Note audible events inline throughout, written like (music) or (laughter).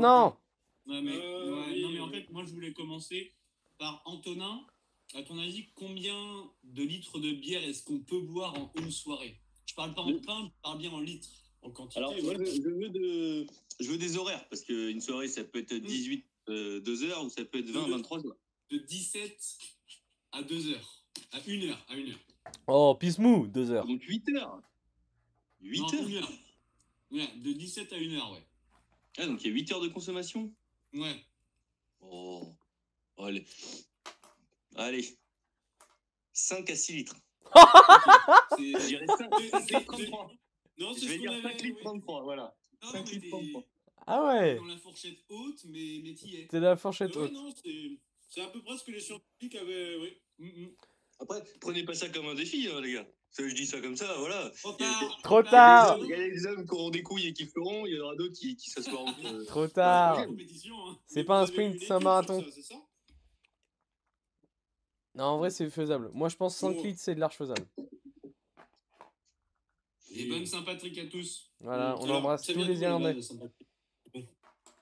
Non Ouais, mais, Euh, ouais, oui, non, mais en fait, moi, je voulais commencer par Antonin. À ton avis, combien de litres de bière est-ce qu'on peut boire en une soirée? Je parle pas en pain, je parle bien en litres. En quantité, Alors, ouais. moi, je, je veux de, je veux des horaires, parce qu'une soirée, ça peut être 18, 2 heures, ou ça peut être 20, 23 heures. De 17 à 2 heures. À 1 heure. À 1 heure. Oh, Pismou, deux heures. Donc 8 heures. 8 non, heures 1 heure. Ouais, de 17 à 1 heure, ouais. Ah, donc il y a 8 heures de consommation? Ouais. Oh. Allez. Allez. 5 à 6 litres. C'est- Je dirais 5, c'est- 33. Non, Je c'est vais ce qu'on dire avait. 5 litres oui. 33, voilà. Non, 5 non, mais litres t'es 33. Ah ouais dans la fourchette haute, mais, mais t'y es. T'es dans la fourchette Ouais, haute. non, c'est c'est à peu près ce que les scientifiques avaient. Oui. Mm, mm. Après, prenez pas ça comme un défi, hein, les gars. Ça, je dis ça comme ça, voilà. Trop tard. Trop Il y a tard. des hommes- Il y a des hommes qui auront des couilles et qui feront, il y en aura d'autres qui, qui s'assoiront. euh, Trop tard. hein. C'est Mais pas un sprint, c'est un marathon. ça, ça Non, en vrai, c'est faisable. Moi, je pense 5 Oh. litres, c'est de large faisable. Et bonne Saint-Patrick à tous. Voilà, on Alors, embrasse tous les Irlandais.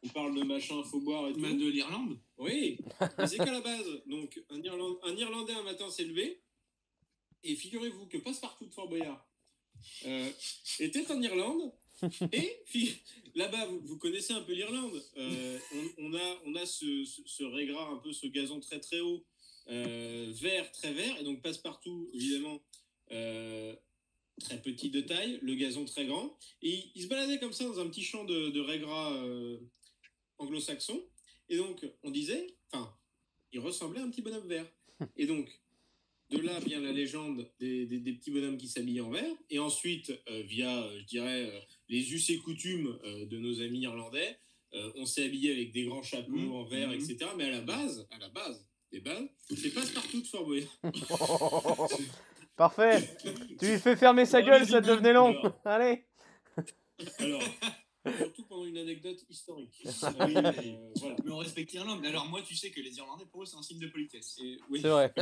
On parle de machin, faut boire et tout. Bah, de l'Irlande? Oui, (laughs) mais c'est qu'à la base? Donc, un, Irland- un Irlandais un matin s'est levé, et figurez-vous que Passepartout de Fort Boyard euh, était en Irlande, (laughs) et là-bas, vous, vous connaissez un peu l'Irlande. Euh, on, on a, on a ce, ce, ce régras, un peu ce gazon très très haut, euh, vert, très vert, et donc Passepartout, évidemment, très petit de taille, le gazon très grand, et il, se baladait comme ça dans un petit champ de, de régras anglo-saxon. Et donc, on disait, enfin, il ressemblait à un petit bonhomme vert. Et donc, de là vient la légende des, des- des petits bonhommes qui s'habillent en vert. Et ensuite, euh, via, euh, je dirais, euh, les us et coutumes euh, de nos amis irlandais, on s'est habillé avec des grands chapeaux Mhm. en vert, Mhm. etc. Mais à la base, à la base, des bases, c'est passe-partout de Fort Boyard. (laughs) (laughs) Parfait. Tu lui fais fermer sa gueule, ça devenait long. Allez. Alors, (laughs) surtout pendant une anecdote historique. Oui, Euh, mais- voilà. Mais on respecte l'Irlande. Mais alors, moi, tu sais que les Irlandais, pour eux, c'est un signe de politesse. Et- oui. C'est vrai.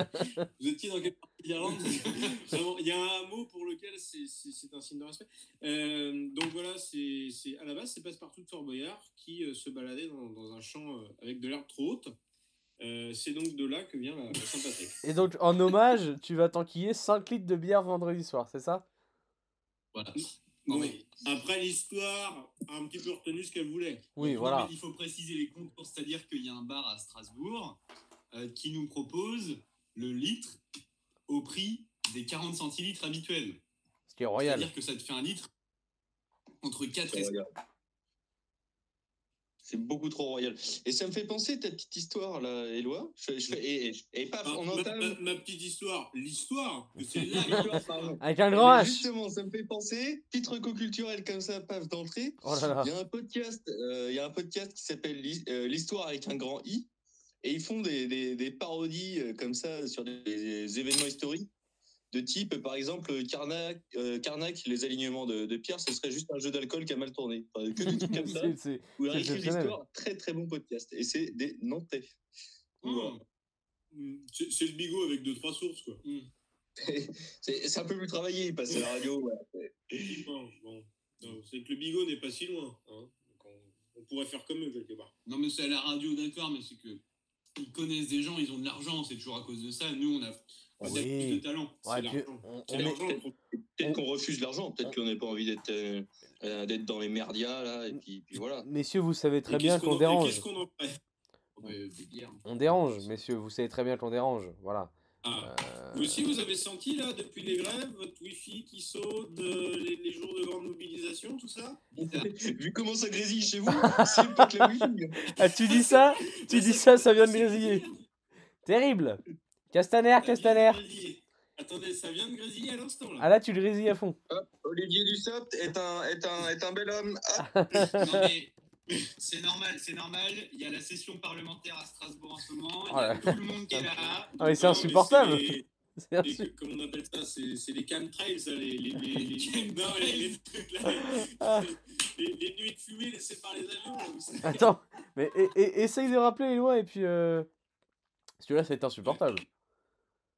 Vous étiez dans quelle partie d'Irlande? (laughs) Il y a un mot pour lequel c'est- c'est c'est un signe de respect. Euh, donc voilà, c'est c'est- à la base, c'est Passepartout de Fort Boyard qui euh, se baladait dans, dans un champ euh, avec de l'herbe trop haute. Euh, c'est donc de là que vient la, la Saint-Patrick. Et donc, en hommage, tu vas t'enquiller 5 litres de bière vendredi soir, c'est ça? Voilà. Bon, mais- après, l'histoire a un petit peu retenu ce qu'elle voulait. Oui, voilà. il faut préciser les contours, c'est-à-dire qu'il y a un bar à Strasbourg euh, qui nous propose le litre au prix des 40 centilitres habituels. Ce qui est royal. C'est-à-dire que ça te fait un litre entre 4 et royal. C'est beaucoup trop royal. Et ça me fait penser ta petite histoire là, Éloi. Je, je fais, et, et, et paf, Ah, on ma, entame. ma- ma petite histoire, l'histoire, que c'est là. L'histoire, (laughs) pardon. Avec un grand H. Justement, ça me fait penser, titre co-culturel comme ça, paf, d'entrée. Oh. Il y a un podcast, euh, il y a un podcast qui s'appelle euh, L'Histoire avec un grand I. Et ils font des, des, des parodies euh, comme ça sur des, des événements historiques. De type, par exemple, Carnac, euh, Carnac les alignements de, de Pierre, ce serait juste un jeu d'alcool qui a mal tourné. Enfin, que des trucs comme (laughs) ça. C'est- c'est- Où exceptionnel. l'histoire. Très très bon podcast. Et c'est des Nantais. Voilà. Hmm. C'est c'est le bigot avec deux, trois sources, quoi. (laughs) C'est c'est un peu plus travaillé, il passe à la radio. voilà. Bon, bon. Non, c'est que le bigot n'est pas si loin. hein. Donc on, on pourrait faire comme eux, quelque part. Non, mais c'est à la radio, d'accord, mais c'est que ils connaissent des gens, ils ont de l'argent, c'est toujours à cause de ça. Nous, on a Oui. de talent. Ouais, C'est on- est-. Peut-être qu'on refuse l'argent, peut-être qu'on n'a pas envie d'être euh, euh, d'être dans les merdias, là, et puis, puis voilà. Messieurs, vous savez très Et bien qu'on dérange. Qu'est-ce qu'on en fait? Ouais, des bières. On dérange, messieurs, vous savez très bien qu'on dérange. Voilà. ah. Euh, Vous aussi, vous avez senti, là, depuis les grèves, votre Wi-Fi qui saute, euh, les, les jours de grande mobilisation, tout ça? (laughs) Vu comment ça grésille chez vous, c'est pas que la wifi. Ah, tu dis ça? (laughs) Tu dis ça, ça vient de grésiller. Terrible. Castaner, Castaner. Attendez, ça vient de grésiller à l'instant, là. Ah là, tu le grésilles à fond. Olivier Dussopt est un, est un, est un bel homme. Ah, (laughs) Non, mais c'est normal, c'est normal. Il y a la session parlementaire à Strasbourg en ce moment. Il y Oh a tout le monde qui est là. Ah, mais c'est insupportable. c'est comment on appelle ça C'est c'est les chemtrails, ça, les, les, les, les, (laughs) non, les, les trucs là, Ah. les, nuits de fumée laissées par les avions. Attends, mais et- et- essaye de rappeler les lois et puis. Euh... Parce que là, c'est insupportable.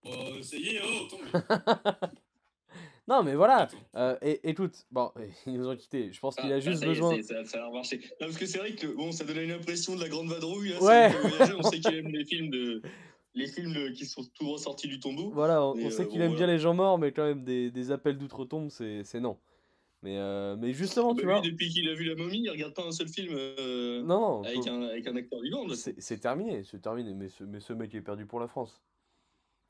Oh, ça y est, oh, mais- (laughs) Non, mais voilà. Attends. euh, et écoute, bon, (laughs) ils nous ont quittés. Je pense qu'il a Ah, juste est, besoin. c'est- Ça, ça a marché. Non, parce que c'est vrai que bon, ça donnait une impression de la grande vadrouille. Là, Ouais. on sait qu'il aime (laughs) les films de, les films de- qui sont tout ressortis du tombeau. Voilà, on, sait euh, qu'il bon, aime bien les gens morts, mais quand même des, des appels d'outre-tombe, c'est non. Mais, euh, mais justement, tu Bah, vois. lui, depuis qu'il a vu la momie, il regarde pas un seul film Non, avec, faut- un, avec un acteur vivant. c'est terminé, c'est terminé. Mais ce, mais ce mec est perdu pour la France.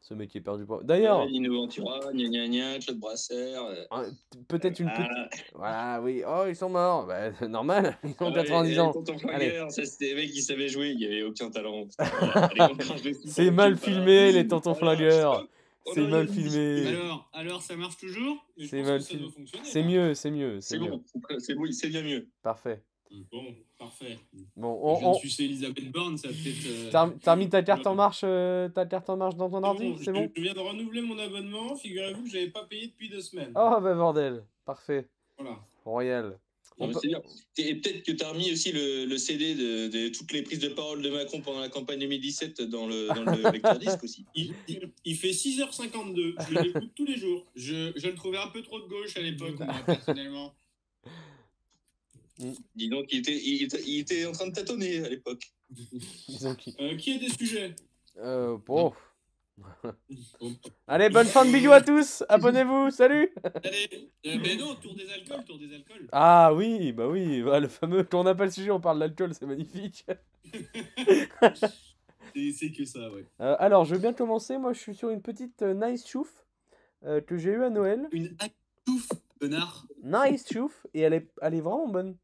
Ce mec est perdu pour. D'ailleurs, Lino Ventura, gna gna gna, Claude Brasser. euh, hein, peut-être une petite. ah, (laughs) Voilà, oui. Oh, ils sont morts. Bah, (laughs) normal, ils ont ouais, 90 et ans. C'était des mecs qui savaient jouer, il n'y avait aucun talent. (laughs) C'est mal filmé, les tontons flingueurs. on C'est mal filmé. Alors, alors, ça marche toujours? C'est mal filmé. C'est mieux, c'est mieux, c'est bon, c'est bien mieux. Parfait. Bon, parfait. Bon, Je on, de sucer Elisabeth Borne, ça peut-être. euh, T'as t'as mis ta carte en marche, euh, ta carte en marche dans ton C'est ordi, bon, c'est je- bon Je viens de renouveler mon abonnement. Figurez-vous que j'avais pas payé depuis deux semaines. Oh bah bordel, parfait, Voilà. royal. On Non, mais peut- c'est bien. Et peut-être que tu as remis aussi le, le CD de, de toutes les prises de parole de Macron pendant la campagne 2017 dans le, dans le (laughs) lecteur disque aussi. Il, il- il fait 6h52. Je l'écoute tous les jours. Je, je le trouvais un peu trop de gauche à l'époque, moi, (laughs) personnellement. Dis donc, il était, il, était- il était en train de tâtonner à l'époque. (laughs) Euh, qui a des sujets? Euh, bon. Bon. (laughs) Allez, bonne fin de vidéo à tous, abonnez-vous, salut Allez, euh, mais non, tour des alcools, tour des alcools. Ah oui, bah oui, bah, le fameux, quand on n'a pas le sujet, on parle d'alcool, c'est magnifique. (laughs) C'est que ça, ouais. Euh, alors, je veux bien commencer, moi je suis sur une petite euh, nice chouf euh, que j'ai eu à Noël. Une actouf, connard. Nice chouf, et elle est, elle est vraiment bonne.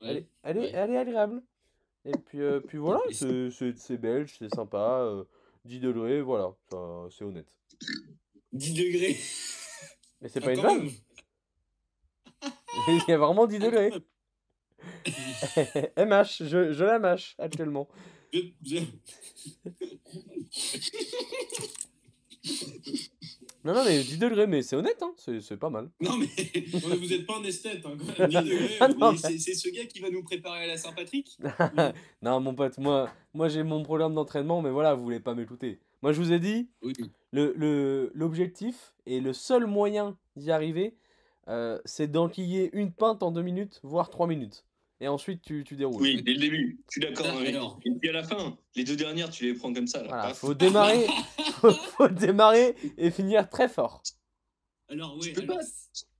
Elle, Ouais. est, elle, est, Ouais. elle est agréable. Et puis, euh, puis voilà, c'est belge, c'est sympa, euh, 10 degrés, voilà, c'est honnête. 10 degrés. Mais c'est Ah, pas une vanne, (laughs) il y a vraiment 10 degrés. Ah, (laughs) MH, je, je la mâche actuellement. Je- je- (laughs) Non, non, mais 10 degrés, mais c'est honnête, hein, c'est pas mal. Non, mais. (laughs) Vous n'êtes pas un esthète. Hein, quand même. 10 degrés. (laughs) Ah mais c'est ce gars qui va nous préparer à la Saint-Patrick (laughs) non, mon pote, moi, moi j'ai mon programme d'entraînement, mais voilà, vous voulez pas m'écouter. Moi, je vous ai dit, Oui. le- le- l'objectif et le seul moyen d'y arriver, euh, c'est d'enquiller une pinte en 2 minutes, voire 3 minutes. Et ensuite, tu, tu déroules. Oui, dès le début, je suis d'accord. Ah, alors. Et puis à la fin, les deux dernières, tu les prends comme ça. Là. Voilà, faut démarrer, (laughs) faut, faut démarrer et finir très fort. Alors, ouais. peux alors, pas.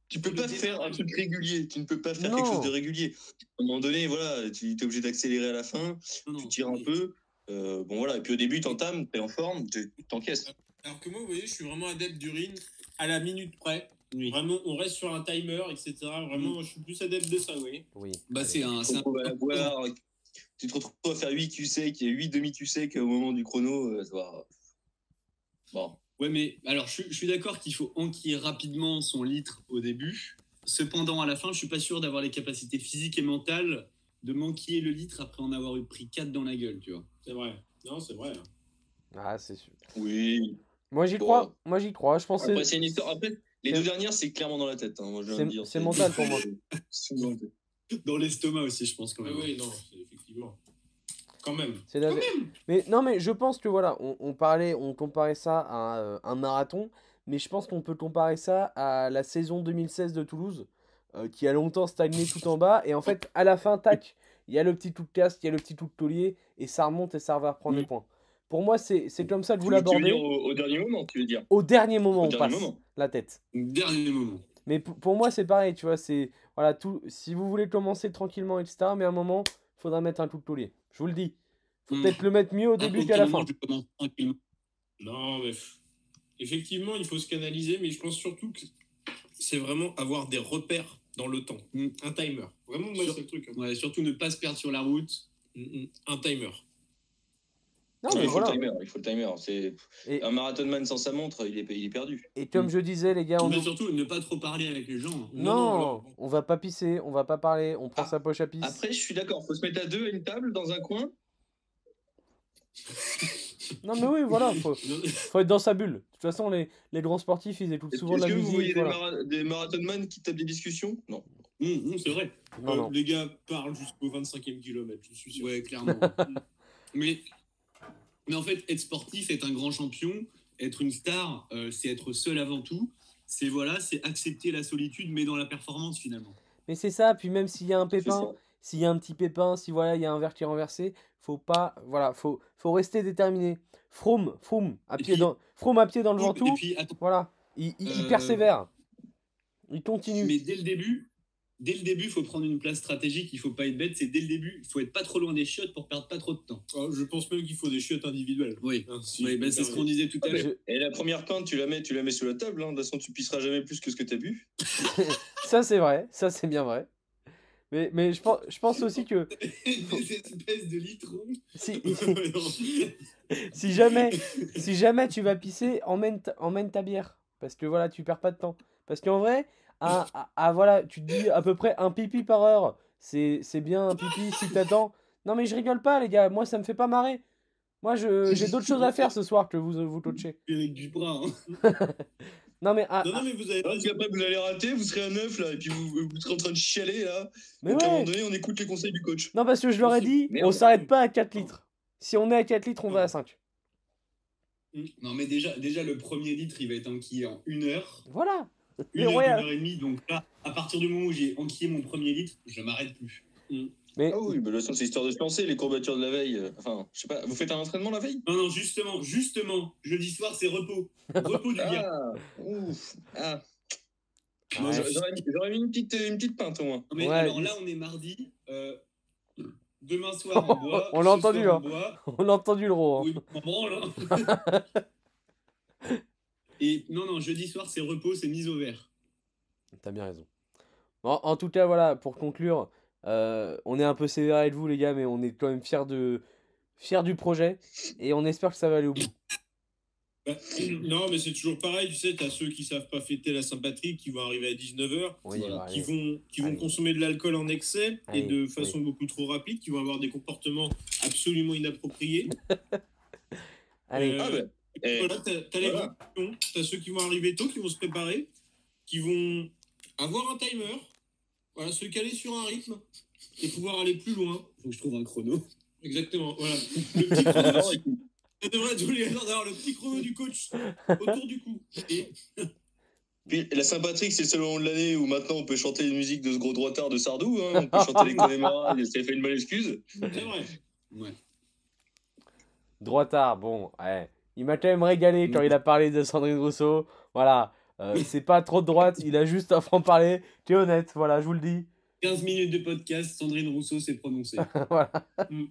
Tu peux pas faire un truc régulier. Tu ne peux pas faire Non. quelque chose de régulier. À un moment donné, voilà, tu es obligé d'accélérer à la fin, non, tu tires un peu. euh, bon voilà, et puis au début, t'entames, t'es en forme, tu t'encaisses. Alors que moi, vous voyez, je suis vraiment adepte d'urine à la minute près. Oui. Vraiment, on reste sur un timer, etc. Vraiment, je suis plus adepte de ça, voyez. Oui. Bah, c'est un. Tu te un- retrouves à la boire, tu te retrouves à faire 8 QC, qui est 8 demi QC au moment du chrono. euh, ça va. Bon. Ouais, mais alors, je, suis- je suis d'accord qu'il faut enquiller rapidement son litre au début. Cependant, à la fin, je suis pas sûr d'avoir les capacités physiques et mentales de manquiller le litre après en avoir eu pris 4 dans la gueule, tu vois. C'est vrai. Non, c'est vrai. hein. Ah, c'est sûr. Oui. Moi, j'y Bon. crois. Moi, j'y crois. Je pense que Après, c'est- c'est une histoire. Après, les deux dernières, c'est clairement dans la tête. hein, C'est- mental pour moi. (laughs) Dans l'estomac aussi, je pense, quand Mais même. oui, non, effectivement. Quand même. C'est la- Mais non, mais je pense que voilà, on, on parlait, on comparait ça à un, un marathon, mais je pense qu'on peut comparer ça à la saison 2016 de Toulouse, euh, qui a longtemps stagné tout en bas, et en fait, à la fin, tac, il y a le petit coup de casque, il y a le petit coup de taulier, et ça remonte et ça va reprendre Mm. les points. Pour moi, c'est c'est comme ça que vous tu veux l'abordez. dire au, au dernier moment, tu veux dire Au dernier moment, Au on dernier passe moment. la tête. Dernier moment. Mais pour, moi, c'est pareil, tu vois, c'est voilà tout. Si vous voulez commencer tranquillement, etc., mais à un moment, il faudra mettre un coup de taulier. Je vous le dis. Faut Mm. peut-être le mettre mieux au début qu'à la fin. Non, mais effectivement, il faut se canaliser, mais je pense surtout que c'est vraiment avoir des repères dans le temps. Mm. Un timer. Vraiment, moi, Sur- c'est le truc. hein. Ouais, surtout ne pas se perdre sur la route. Mm, mm. Un timer. Non, il faut voilà. le timer. Il faut le timer. C'est Et, un marathonman sans sa montre, il est, il est perdu. et comme je disais, les gars, on Mais surtout, ne pas trop parler avec les gens. Non, Non, non, on va pas pisser, on va pas parler, on prend Ah, sa poche à pisse. Après, je suis d'accord. Faut se mettre à deux à une table dans un coin. Non, mais oui, voilà, faut, (laughs) faut être dans sa bulle. De toute façon, les, les grands sportifs, ils écoutent Est-ce souvent de la que vous musique. voyez des, mara- des marathonman qui tapent des discussions? Non. Hum, hum, c'est vrai. Non, euh, non. Les gars parlent jusqu'au 25e kilomètre, je suis sûr. Ouais, clairement. (laughs) mais, mais en fait, être sportif, être un grand champion, être une star, euh, c'est être seul avant tout. c'est voilà, c'est accepter la solitude, mais dans la performance finalement. Mais c'est ça, puis même s'il y a un pépin, s'il y a un petit pépin, si voilà, il y a un verre qui est renversé, faut pas, voilà, faut, faut rester déterminé. Froome, Froome, à Et pied puis- dans, Froome à pied dans le Et Ventoux, puis attends, voilà, il, il- il Euh, persévère, il continue. mais dès le début, dès le début, il faut prendre une place stratégique. Il faut pas être bête. C'est dès le début, il faut être pas trop loin des chiottes pour perdre pas trop de temps. Oh, je pense même qu'il faut des chiottes individuelles. Oui. Hein, si Oui, je bah, c'est ce qu'on disait tout à Ah, l'heure. Et la première pinte, tu la mets, tu la mets sous la table. Hein. De toute façon, tu pisseras jamais plus que ce que t'as bu. (laughs) Ça c'est vrai, ça c'est bien vrai. Mais, mais je pense, je pense aussi que (laughs) Des espèces de litrons. (laughs) si jamais, si jamais tu vas pisser, emmène ta, emmène ta bière. Parce que voilà, tu perds pas de temps. Parce qu'en vrai, à, à- à- voilà, tu te dis à peu près un pipi par heure. C'est c'est bien un pipi si t'attends. Non mais je rigole pas les gars, moi ça me fait pas marrer. Moi je- j'ai d'autres choses à faire ce soir que vous vous toucher. (laughs) Avec du bras. hein. (laughs) Non mais, à- Non, non, à- mais vous qu'après, vous allez rater, vous serez à neuf là, et puis vous, vous serez en train de chialer là. mais Donc à un moment ouais. donné, on écoute les conseils du coach. Non parce que je leur ai dit, on s'arrête pas à 4 litres. Si on est à 4 litres, on va à 5. Non, mais déjà, déjà, le premier litre, il va être enquillé en une heure. Voilà. Une Mais heure, ouais, une heure et demie. Donc là, à partir du moment où j'ai enquillé mon premier litre, je m'arrête plus. Mais Ah oui, toute façon, c'est histoire de se lancer, les courbatures de la veille. euh, Enfin, je sais pas, vous faites un entraînement la veille? Non, non, justement, justement, jeudi soir, c'est repos. Repos du gars. Ah, ouf, ah. Ouais. J'aurais- mis, une, petite, une petite pinte au moins. Non, mais Ouais, alors là, on est mardi. euh, demain (laughs) soir, on boit. On l'a entendu, soir, hein. (laughs) on boit. on a entendu le ro. hein. Oui, on branle, hein. (laughs) Et non, non, jeudi soir, c'est repos, c'est mise au vert. T'as bien raison. En, en tout cas, voilà, pour conclure, euh, on est un peu sévère avec vous, les gars, mais on est quand même fiers de fiers du projet et on espère que ça va aller au bout. Bah, (clears throat) non, mais c'est toujours pareil, tu sais, t'as ceux qui savent pas fêter la Saint-Patrick, qui vont arriver à 19h, Oui, Voilà, bah, qui vont, qui vont Allez. consommer de l'alcool en excès Allez, et de façon beaucoup trop rapide, qui vont avoir des comportements absolument inappropriés. (laughs) Allez. Euh, Ah bah, eh, Voilà, t'as t'as les Voilà. grands, t'as ceux qui vont arriver tôt, qui vont se préparer, qui vont avoir un timer, voilà, se caler sur un rythme et pouvoir aller plus loin. Faut que je trouve un chrono. Exactement, voilà. (laughs) Le petit chrono, non, écoute, ça devrait les d'avoir le petit chrono du coach autour du cou. Et (laughs) Puis la Saint-Patrick, c'est le seul moment de l'année où maintenant on peut chanter les musiques de ce gros droitard de Sardou. Hein. On peut chanter les (laughs) Connemara, ça fait une bonne excuse. c'est vrai. Ouais. Droitard, bon, ouais. Il m'a quand même régalé quand il a parlé de Sandrine Rousseau. Voilà. Euh, c'est pas trop de droite, il a juste un franc-parler. Tu es honnête, voilà, je vous le dis. 15 minutes de podcast, Sandrine Rousseau s'est prononcée. (laughs) voilà. Mm.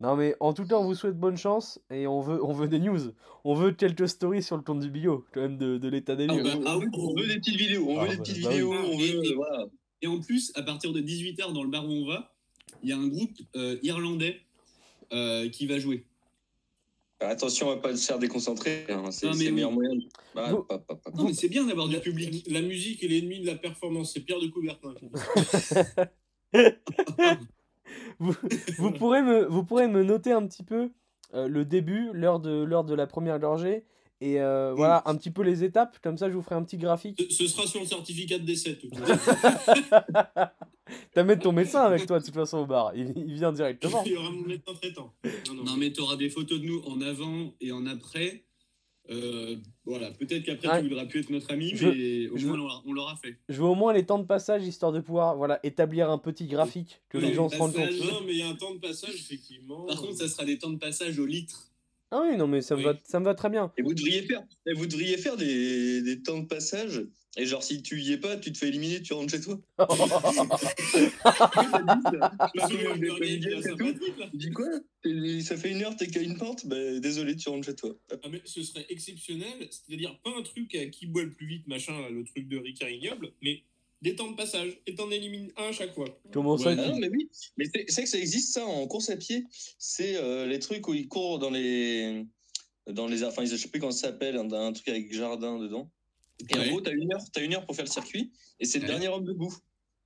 Non mais en tout cas on vous souhaite bonne chance et on veut, on veut des news. On veut quelques stories sur le compte du bio, quand même de, de l'état des Ah, lieux. bah, On, veut, on veut des petites vidéos, on Ah, veut des bah, petites bah oui. vidéos, on veut. Et- et- voilà. Et en plus, à partir de 18h dans le bar où on va, il y a un groupe euh, irlandais euh, qui va jouer. Bah, attention, on va pas se faire déconcentrer. Hein. C'est Non, mais c'est le oui. meilleur moyen. de- Bah, Vous- pas- pas- pas- Non, mais c'est bien d'avoir du La, public. la musique est l'ennemi de la performance, c'est Pierre de Coubertin. (laughs) vous, vous pourrez me, vous pourrez me noter un petit peu euh, le début, l'heure de, l'heure de la première gorgée, et euh, voilà un petit peu les étapes, comme ça je vous ferai un petit graphique. Ce, sera sur le certificat de décès. (laughs) mettre ton médecin avec toi de toute façon au bar, il, il vient directement. Il y aura mon médecin traitant. Non, non. Non, mais tu auras des photos de nous en avant et en après. Euh, voilà, peut-être qu'après Ouais. tu voudras plus être notre ami, Je- mais au je- moins on l'aura- fait. Je veux au moins les temps de passage histoire de pouvoir voilà, établir un petit graphique, que Oui, les gens se rendent compte. Non, non, mais il y a un temps de passage, effectivement. Par contre, ça sera des temps de passage au litre. Ah oui, non mais ça me, Oui. va, ça me va très bien. Et vous devriez faire, et vous devriez faire des, des temps de passage. Et genre, si tu y es pas, tu te fais éliminer, tu rentres chez toi. Dis quoi? Ça fait une heure, t'es qu'à une pente? Bah, désolé, tu rentres chez toi. Ah, mais ce serait exceptionnel, c'est-à-dire pas un truc à qui boit le plus vite, machin, le truc de Ricard ignoble, mais des temps de passage, et t'en élimines un à chaque fois. Comment ça Ouais, non, mais oui, mais c'est c'est que ça existe ça en course à pied. C'est euh, les trucs où ils courent dans les. Dans les enfin, je sais plus comment ça s'appelle, un, un truc avec jardin dedans. Et en gros, t'as une heure, t'as une heure pour faire le circuit, et c'est le Ouais. dernier homme debout.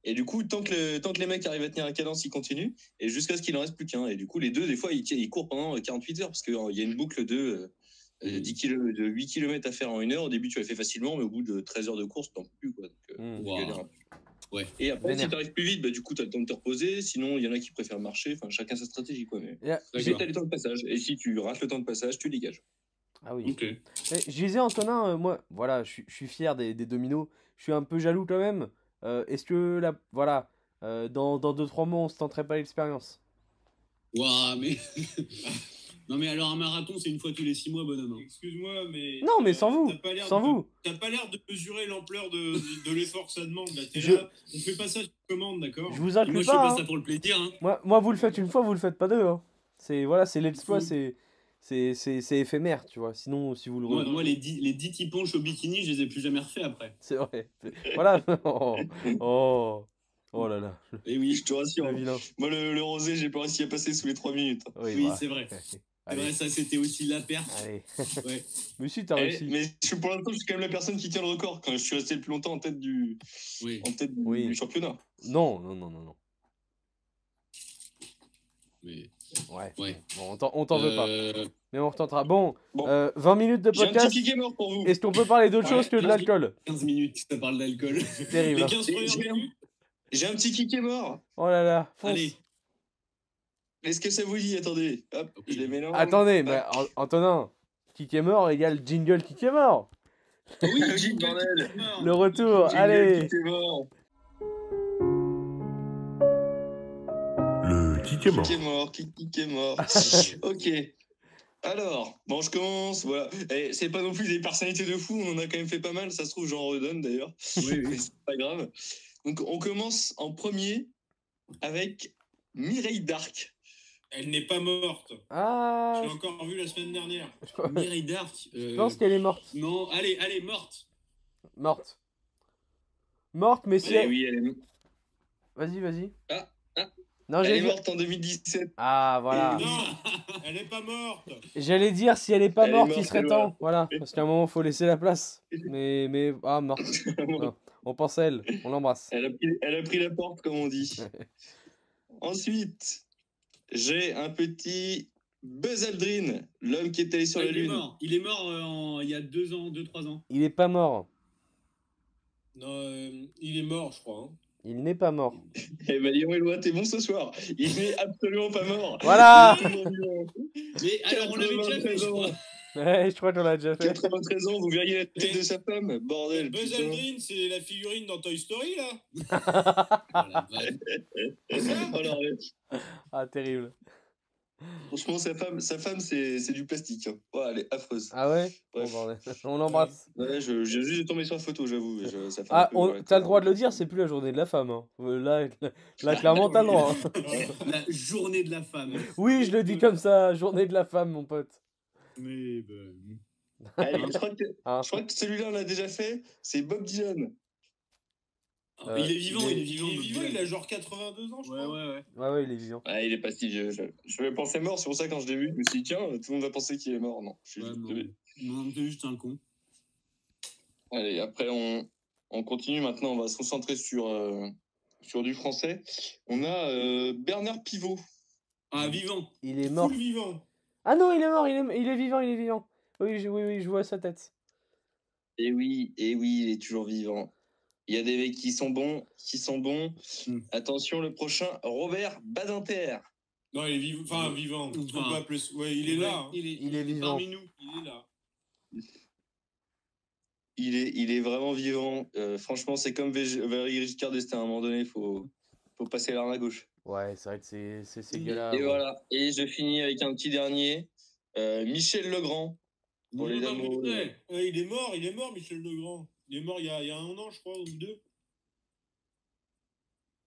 Et du coup, tant que, le- tant que les mecs arrivent à tenir la cadence, ils continuent, et jusqu'à ce qu'il en reste plus qu'un. Et du coup, les deux, des fois, ils, ils courent pendant 48 heures, parce qu'il y a une boucle de, euh, euh. 10 kilo- de 8 km à faire en une heure. Au début, tu la fais facilement, mais au bout de 13 heures de course, t'en peux plus. Quoi. Donc, euh, tu Wow. Ouais. Et après, Vénère. si t'arrives plus vite, bah, du coup, t'as le temps de te reposer. Sinon, il y en a qui préfèrent marcher. Enfin, chacun sa stratégie, quoi. Mais, euh, t'as le temps de passage. Et si tu rates le temps de passage, tu dégages. Ah oui. Ok. Mais je disais, Antonin, euh, moi, voilà, je suis- je suis fier des, des dominos. Je suis un peu jaloux quand même. Euh, Est-ce que, là, voilà, euh, dans 2-3 mois, on se tenterait pas l'expérience? Ouah, mais. (laughs) non, mais alors un marathon, c'est une fois tous les six mois, bonhomme. hein. Excuse-moi, mais. Non, mais sans vous, t'as pas l'air sans de- vous. T'as pas l'air de mesurer l'ampleur de, de, de l'effort que ça demande. Là. Je- là, on fait pas ça sur commande, d'accord? Je vous Moi, inclus je fais pas. pas hein. ça pour le plaisir. Hein. Moi, moi, vous le faites une fois, vous le faites pas deux. hein. C'est voilà, c'est l'exploit, c'est c'est c'est c'est éphémère, tu vois. Sinon, si vous le Moi, moi, les 10 les 10 petits ponches au bikini, je les ai plus jamais refaits après. c'est vrai. Voilà. (laughs) Oh, oh oh là là, Et oui, Je te rassure. Moi, le, le rosé, j'ai pas réussi à passer sous les 3 minutes. Oui, c'est vrai. (laughs) Vrai, ça, c'était aussi la perte. allez. Ouais. (laughs) Mais si t'as Eh, réussi. mais je suis pour l'instant, je suis quand même la personne qui tient le record quand je suis resté le plus longtemps en tête du, Oui. en tête du, Oui. du championnat. Non, non, non, non, non. Mais... Ouais. Ouais. Bon, on t'en on t'en veut pas. Euh, Mais on retentera. Bon, Bon. euh, 20 minutes de J'ai un podcast. petit kick est mort pour vous. Est-ce qu'on peut parler d'autre Ouais, chose que de l'alcool 15 minutes, ça parle d'alcool. C'est terrible. Les hein. 15 J'ai- premières j'ai un- minutes J'ai un petit kick est mort. Oh là là. fonce. Allez. Est-ce que ça vous dit? Attendez, hop, je les mélange. Attendez, mais An- Antonin, qui est mort égale jingle qui est mort. Oui, oui, bordel. Le retour, Jingle allez. kick est mort. Le kick est mort. Kick est mort, kick est mort. (laughs) ok. Alors, bon, je commence. Voilà. Et c'est pas non plus des personnalités de fou, on en a quand même fait pas mal. Ça se trouve, j'en redonne d'ailleurs. Oui, (laughs) Mais oui. c'est pas grave. Donc, on commence en premier avec Mireille Darc. Elle n'est pas morte. Ah, Je l'ai encore vue la semaine dernière. (laughs) je Mireille Dark. je pense qu'elle est morte. Non, allez, allez, morte. Morte. Morte, mais si elle... oui, elle est, Vas-y, vas-y. Ah, ah. Non, elle est morte en 2017. Ah, voilà. Non, (laughs) elle n'est pas morte. J'allais dire si elle est pas Elle est morte, morte, il serait elle, temps. Voilà, parce qu'à un moment, faut laisser la place. Mais, mais, ah, morte. (laughs) On pense à elle, on l'embrasse. Elle a, pris, elle a pris la porte, comme on dit. Ensuite, j'ai un petit Buzz Aldrin, l'homme qui est allé sur Ah, la il est Lune. mort. Il est mort euh, en- il y a deux ans, deux, trois ans. Il est pas mort. Non, euh, il est mort, je crois. hein. Il n'est pas mort. (laughs) Eh ben, Léon Eloi, t'es bon ce soir. Il n'est absolument pas mort. Voilà est. Mais (laughs) alors, on l'avait déjà fait, je 93 crois. (laughs) Ouais, je crois qu'on l'a déjà fait. 93 ans, vous verriez la tête de sa femme. Bordel, Buzz. Aldrin, c'est la figurine dans Toy Story, là (laughs) Oh, ça Oh. Ah, terrible. Franchement, sa femme, sa femme c'est c'est du plastique. hein. Ouais, elle est affreuse. Ah ouais? Bon, bordel. On l'embrasse. Ouais, je, j'ai juste tombé sur la photo, j'avoue. Ah, t'as le droit de le dire, c'est plus la journée de la femme. hein. Euh, Là, là, clairement, t'as le droit. (laughs) hein. La journée de la femme. Oui, je le dis comme ça, journée de la femme, mon pote. Mais ben, Allez, je crois que, Hein. je crois que celui-là, on l'a déjà fait. C'est Bob Dylan. Euh, il est vivant, il est- il est vivant. Il est Bob vivant, Dylan. il a genre 82 ans, je Ouais, crois. ouais, ouais. Ouais, ouais, il est vivant. Ah, il est pas si vieux. Je, je le pensais mort, c'est pour ça quand je l'ai vu, je me suis dit, tiens, tout le monde va penser qu'il est mort. Non, je suis Ouais, juste. Non, un con. Allez, après, on, on continue maintenant. On va se concentrer sur, euh, sur du français. On a euh, Bernard Pivot. Ah, vivant. Il est mort. Full vivant. Ah non, il est mort, il est, il est vivant, il est vivant. Oui, je, oui, oui, je vois sa tête. Et Eh oui, et oui, il est toujours vivant. Il y a des mecs qui sont bons, qui sont bons. Hmm. Attention, le prochain, Robert Badinter. Non, il est vivant. Enfin, vivant. Enfin. Ouais, il est là. hein. Il est, Il est vivant. Parmi nous. Il est là. Il est, il est vraiment vivant. Euh, franchement, c'est comme Valéry Giscard d'Estaing. À un moment donné, il faut, faut passer l'arme à gauche. Ouais, c'est vrai que c'est c'est ces Et gars-là. Et voilà. Et je finis avec un petit dernier. Euh, Michel Legrand. Pour les amoureux. Ouais, il est mort, il est mort, Michel Legrand. Il est mort il y a, il y a un an, je crois, ou deux.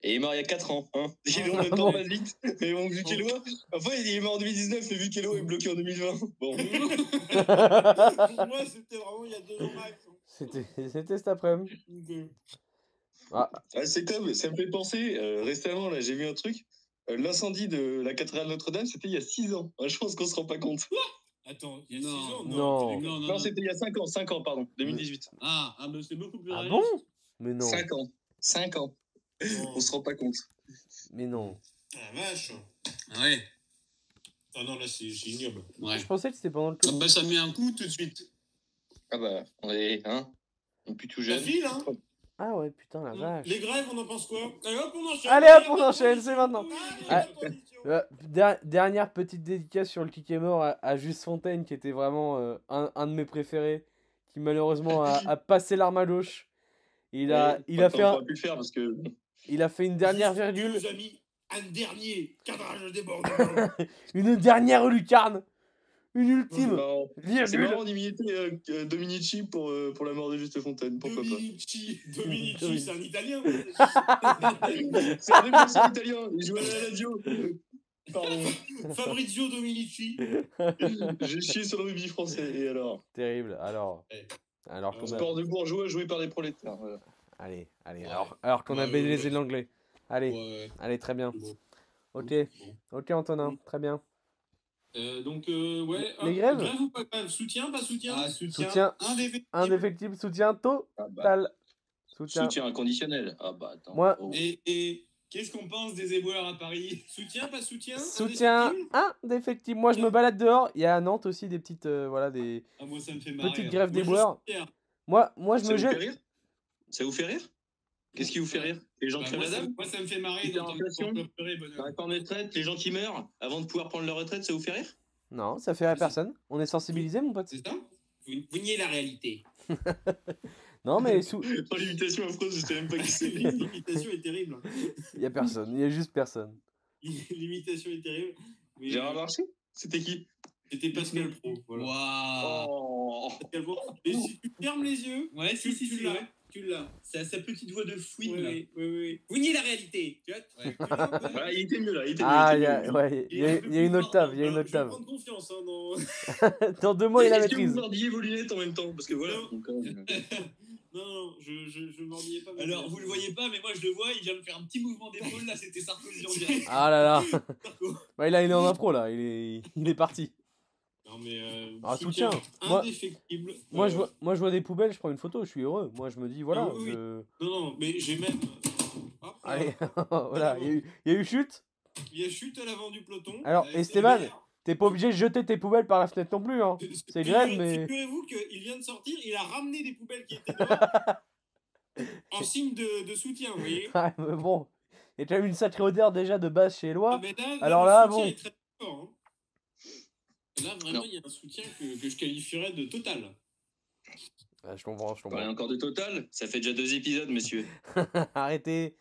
Et il est mort il y a 4 ans. Hein. Il en Ah le temps (laughs) passe vite. Mais bon, vu Kélo, enfin, il est mort en 2019, mais vu Kélo est bloqué en 2020. Bon. (laughs) Pour (laughs) moi, c'était vraiment il y a deux ans max. hein. C'était c'était cet après-midi. Euh, Ah, Ah, c'est comme, ça me fait penser, euh, récemment, là, j'ai vu un truc. Euh, L'incendie de la cathédrale Notre-Dame, c'était il y a 6 ans. Ah, je pense qu'on se rend pas compte. Attends, il y a Non. six ans Non. Non, non, Non, non. c'était il y a 5 ans, 5 ans, pardon, 2018. Ah, ah bah, c'est beaucoup plus ah réaliste. bon? Mais non, 5 ans. 5 ans. On se rend pas compte. mais non. Ah, la vache. Ouais. Ah non, là, c'est ignoble. Ouais. Je pensais que c'était pendant le Ah Covid. bah, ça met un coup tout de suite. Ah bah, on est, hein, on est plus tout jeune. file, hein Ah ouais, putain, la vache. Les grèves, on en pense quoi? Allez hop, on enchaîne Allez, hop, on enchaîne, c'est maintenant. Ah. Euh, der- dernière petite dédicace sur le kick est mort à, à Juste Fontaine, qui était vraiment euh, un, un de mes préférés, qui malheureusement a, a (laughs) passé l'arme à gauche. Il a, Ouais, il, a fait un- le faire parce que il a fait une dernière virgule, un dernier cadrage débordement. (laughs) une dernière lucarne, une ultime marrant. C'est marrant d'imiter euh, euh, Dominici pour, euh, pour la mort de Juste Fontaine, pourquoi pas. Dominici, Dominici, (laughs) Dominici. c'est un italien. C'est un défenseur italien, il joue à la radio. Pardon, Fabrizio Dominici. j'ai chié sur le rugby français, et alors? Terrible. Alors, Ouais. alors qu'on a, Sport de bourgeois joué par des prolétaires. voilà. allez, allez. Ouais. Alors, alors qu'on a baisé ouais, l'anglais. Allez, Ouais, allez, très bien. Ok, ok, Antonin, très bien. Euh, donc, euh, ouais. Les grèves Grève ou pas grève? Soutien, pas soutien? Ah, soutien, Soutien. indéfectible. Indéfectible, soutien total. Ah bah, Soutien. soutien inconditionnel. Ah bah attends. Moi- Oh. Et, et qu'est-ce qu'on pense des éboueurs à Paris? Soutien, pas soutien? Soutien indéfectible indéfectible. Moi, je me balade dehors. Il y a à Nantes aussi des petites, euh, voilà, des ah, Moi, ça me fait marrer. petites hein. grèves Moi, fier. Moi, moi, je Ça me jette. rire? Ça vous fait rire? Qu'est-ce qui vous fait rire Les gens Bah, crèvent moi, ça, dalle moi, ça me fait marrer d'entendre retraites, les gens qui meurent avant de pouvoir prendre leur retraite, ça vous fait rire Non, ça fait à personne. On est sensibilisé, mon pote. C'est ça? Vous, vous niez la réalité. (laughs) Non, mais sous... (laughs) Oh, l'imitation affreuse, je sais même pas qui c'est. (laughs) L'imitation est terrible. il y a personne. Il y a juste personne. L'imitation est terrible. Mais, Gérard Larcher C'était qui? C'était Pascal Pro. Voilà. Waouh. Oh Pascal Pro. Et si tu fermes les yeux, Ouais, tu, si, si, tu si, l'as. ouais. Tu l'as. C'est à sa petite voix de fouine, Oui, là. oui, oui, oui. Vous niez la réalité. Tu vois Ouais. tu l'as, ouais. Voilà, il était mieux là, il était mieux. Ah, il il y était a, mieux. ouais, il y a, un il peu y a une octave. Il y a une Je vais octave. prendre confiance. Hein, dans... (laughs) Dans deux mots, il a Est-ce que maîtrise. vous mordiez vos lunettes en même temps Parce que voilà. Non. donc, euh, (laughs) Non, non, je, je, je pas. Alors, vous le voyez pas, mais moi, je le vois. Il vient me faire un petit mouvement d'épaule, là. C'était Sarkozy en direct. Ah là là. Sarko. (laughs) Bah, il, est en impro, là. Il est, il est parti. Non, mais. Euh, Ah, soutien. Moi- Indéfectible. Moi Euh, je, vois, moi, je vois des poubelles, je prends une photo, je suis heureux. Moi, je me dis, voilà. Ah oui. Non, non, mais j'ai même. Là. Allez, (laughs) voilà. Il y, a eu- il y a eu chute. Il y a chute à l'avant du peloton. Alors, Euh, Esteban, c'est- T'es pas obligé de jeter tes poubelles par la fenêtre non plus, hein. C'est grève, Figurez- mais- Figurez-vous qu'il vient de sortir, il a ramené des poubelles qui étaient (laughs) dehors. en signe de, de soutien, vous voyez. (laughs) Ouais, mais bon. Il y a quand même une sacrée odeur déjà de base chez Eloi. Ah, là, Alors là, bon. est très fort, hein. Là, vraiment, il y a un soutien que, que je qualifierais de total. Ouais, je comprends, je On parlait comprends. encore de Total Ça fait déjà deux épisodes, monsieur. (laughs) arrêtez.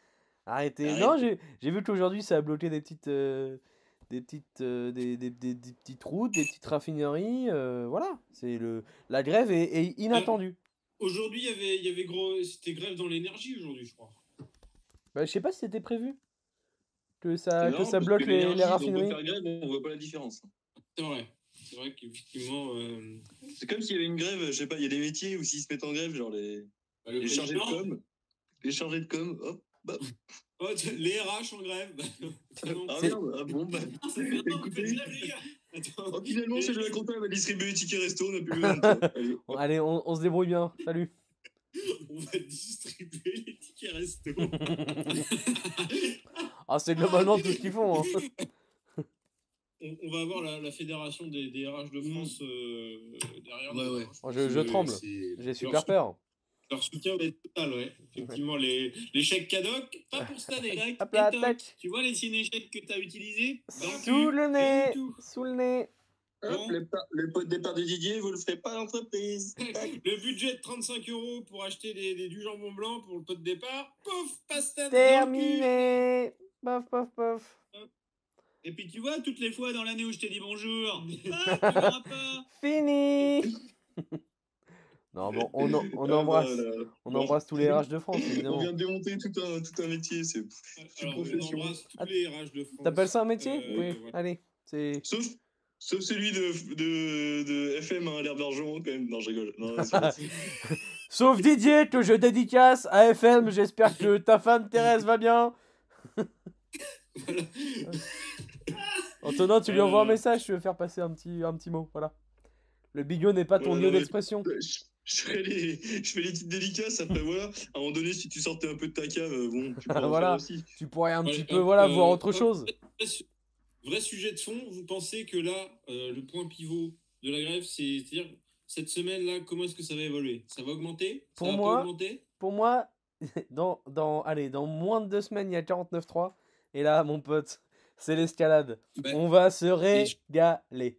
Arrêtez. Arrête. Non, j'ai vu qu'aujourd'hui ça a bloqué des petites. euh, des petites. euh, des, des, des- des petites routes, des petites raffineries. euh, voilà. C'est le. La grève est, est inattendue. Aujourd'hui, il y avait, il y avait gros. C'était grève dans l'énergie aujourd'hui, je crois. Bah, je sais pas si c'était prévu. Que ça, que ça bloque que les, on raffineries. faire grève, on voit pas la différence. C'est vrai. C'est vrai qu'effectivement. Euh, C'est comme s'il y avait une grève, je sais pas, il y a des métiers où s'ils se mettent en grève, genre les, bah, le les chargés de com. Les chargés de com, hop. Bah. (laughs) Oh, les RH en grève. (laughs) Bah, non. Ah merde, ah bon, bah. (laughs) Ah, Écoutez. Oh, finalement, c'est la compta, on va distribuer les tickets resto, on n'a plus besoin de ça. Allez. Bon, allez, on, on se débrouille bien. Salut. On va distribuer les tickets resto. Ah, c'est globalement tout ce qu'ils font. hein. On, on va avoir la, la fédération des, des RH de France euh, derrière Ouais, nous. ouais. je- je C'est- tremble. J'ai leur super sou- peur. Leur soutien va être total, ouais. Effectivement, les, les chèques cadoc, pas pour cette année. (laughs) Hop là, Et toc. tac. Tu vois les ciné-chèques que tu as utilisés? Le Sous le nez. Sous le nez. Hop, le, pot de départ de Didier, vous le ferez pas à l'entreprise. (laughs) Le budget de 35 euros pour acheter des, des- du jambon blanc pour le pot de départ, pouf, pasta. Terminé. Pof, pof, pof. Et puis tu vois, toutes les fois dans l'année où je t'ai dit bonjour, (laughs) ah, tu verras pas. Fini. (laughs) non, bon, on, en- on Ah, embrasse. voilà. On Bon. embrasse tous les RH de France, On évidemment. vient de démonter tout un, tout un métier, c'est. On profession. embrasse tous les RH de France. T'appelles ça un métier? Euh, Oui. Allez. C'est. Sauf, sauf celui de, de, de FM à l'air Bergeron, quand même. Non, je rigole. Non. (laughs) Sauf Didier que je dédicace à FM. J'espère que ta femme Thérèse va bien. Antonin, tu lui envoies un Euh. message. Tu veux faire passer un petit, un petit mot. Voilà. Le bigot n'est pas ton lieu d'expression. je, je ferai les, je fais les petites dédicaces. Après, voilà. À un moment donné, si tu sortais un peu de ta cave, euh, bon, tu Voilà. aussi. Pourrais un Ouais, petit euh, peu, voilà, euh, voir autre chose. Vrai, su- vrai sujet de fond, vous pensez que là, euh, le point pivot de la grève, c'est- c'est-à-dire cette semaine-là, comment est-ce que ça va évoluer? Ça va augmenter? Ça Pour va pas moi- augmenter? Pour moi, (laughs) dans, dans, allez, dans moins de deux semaines, il y a 49.3. Et là, mon pote, c'est l'escalade. Bah, On va se je- régaler.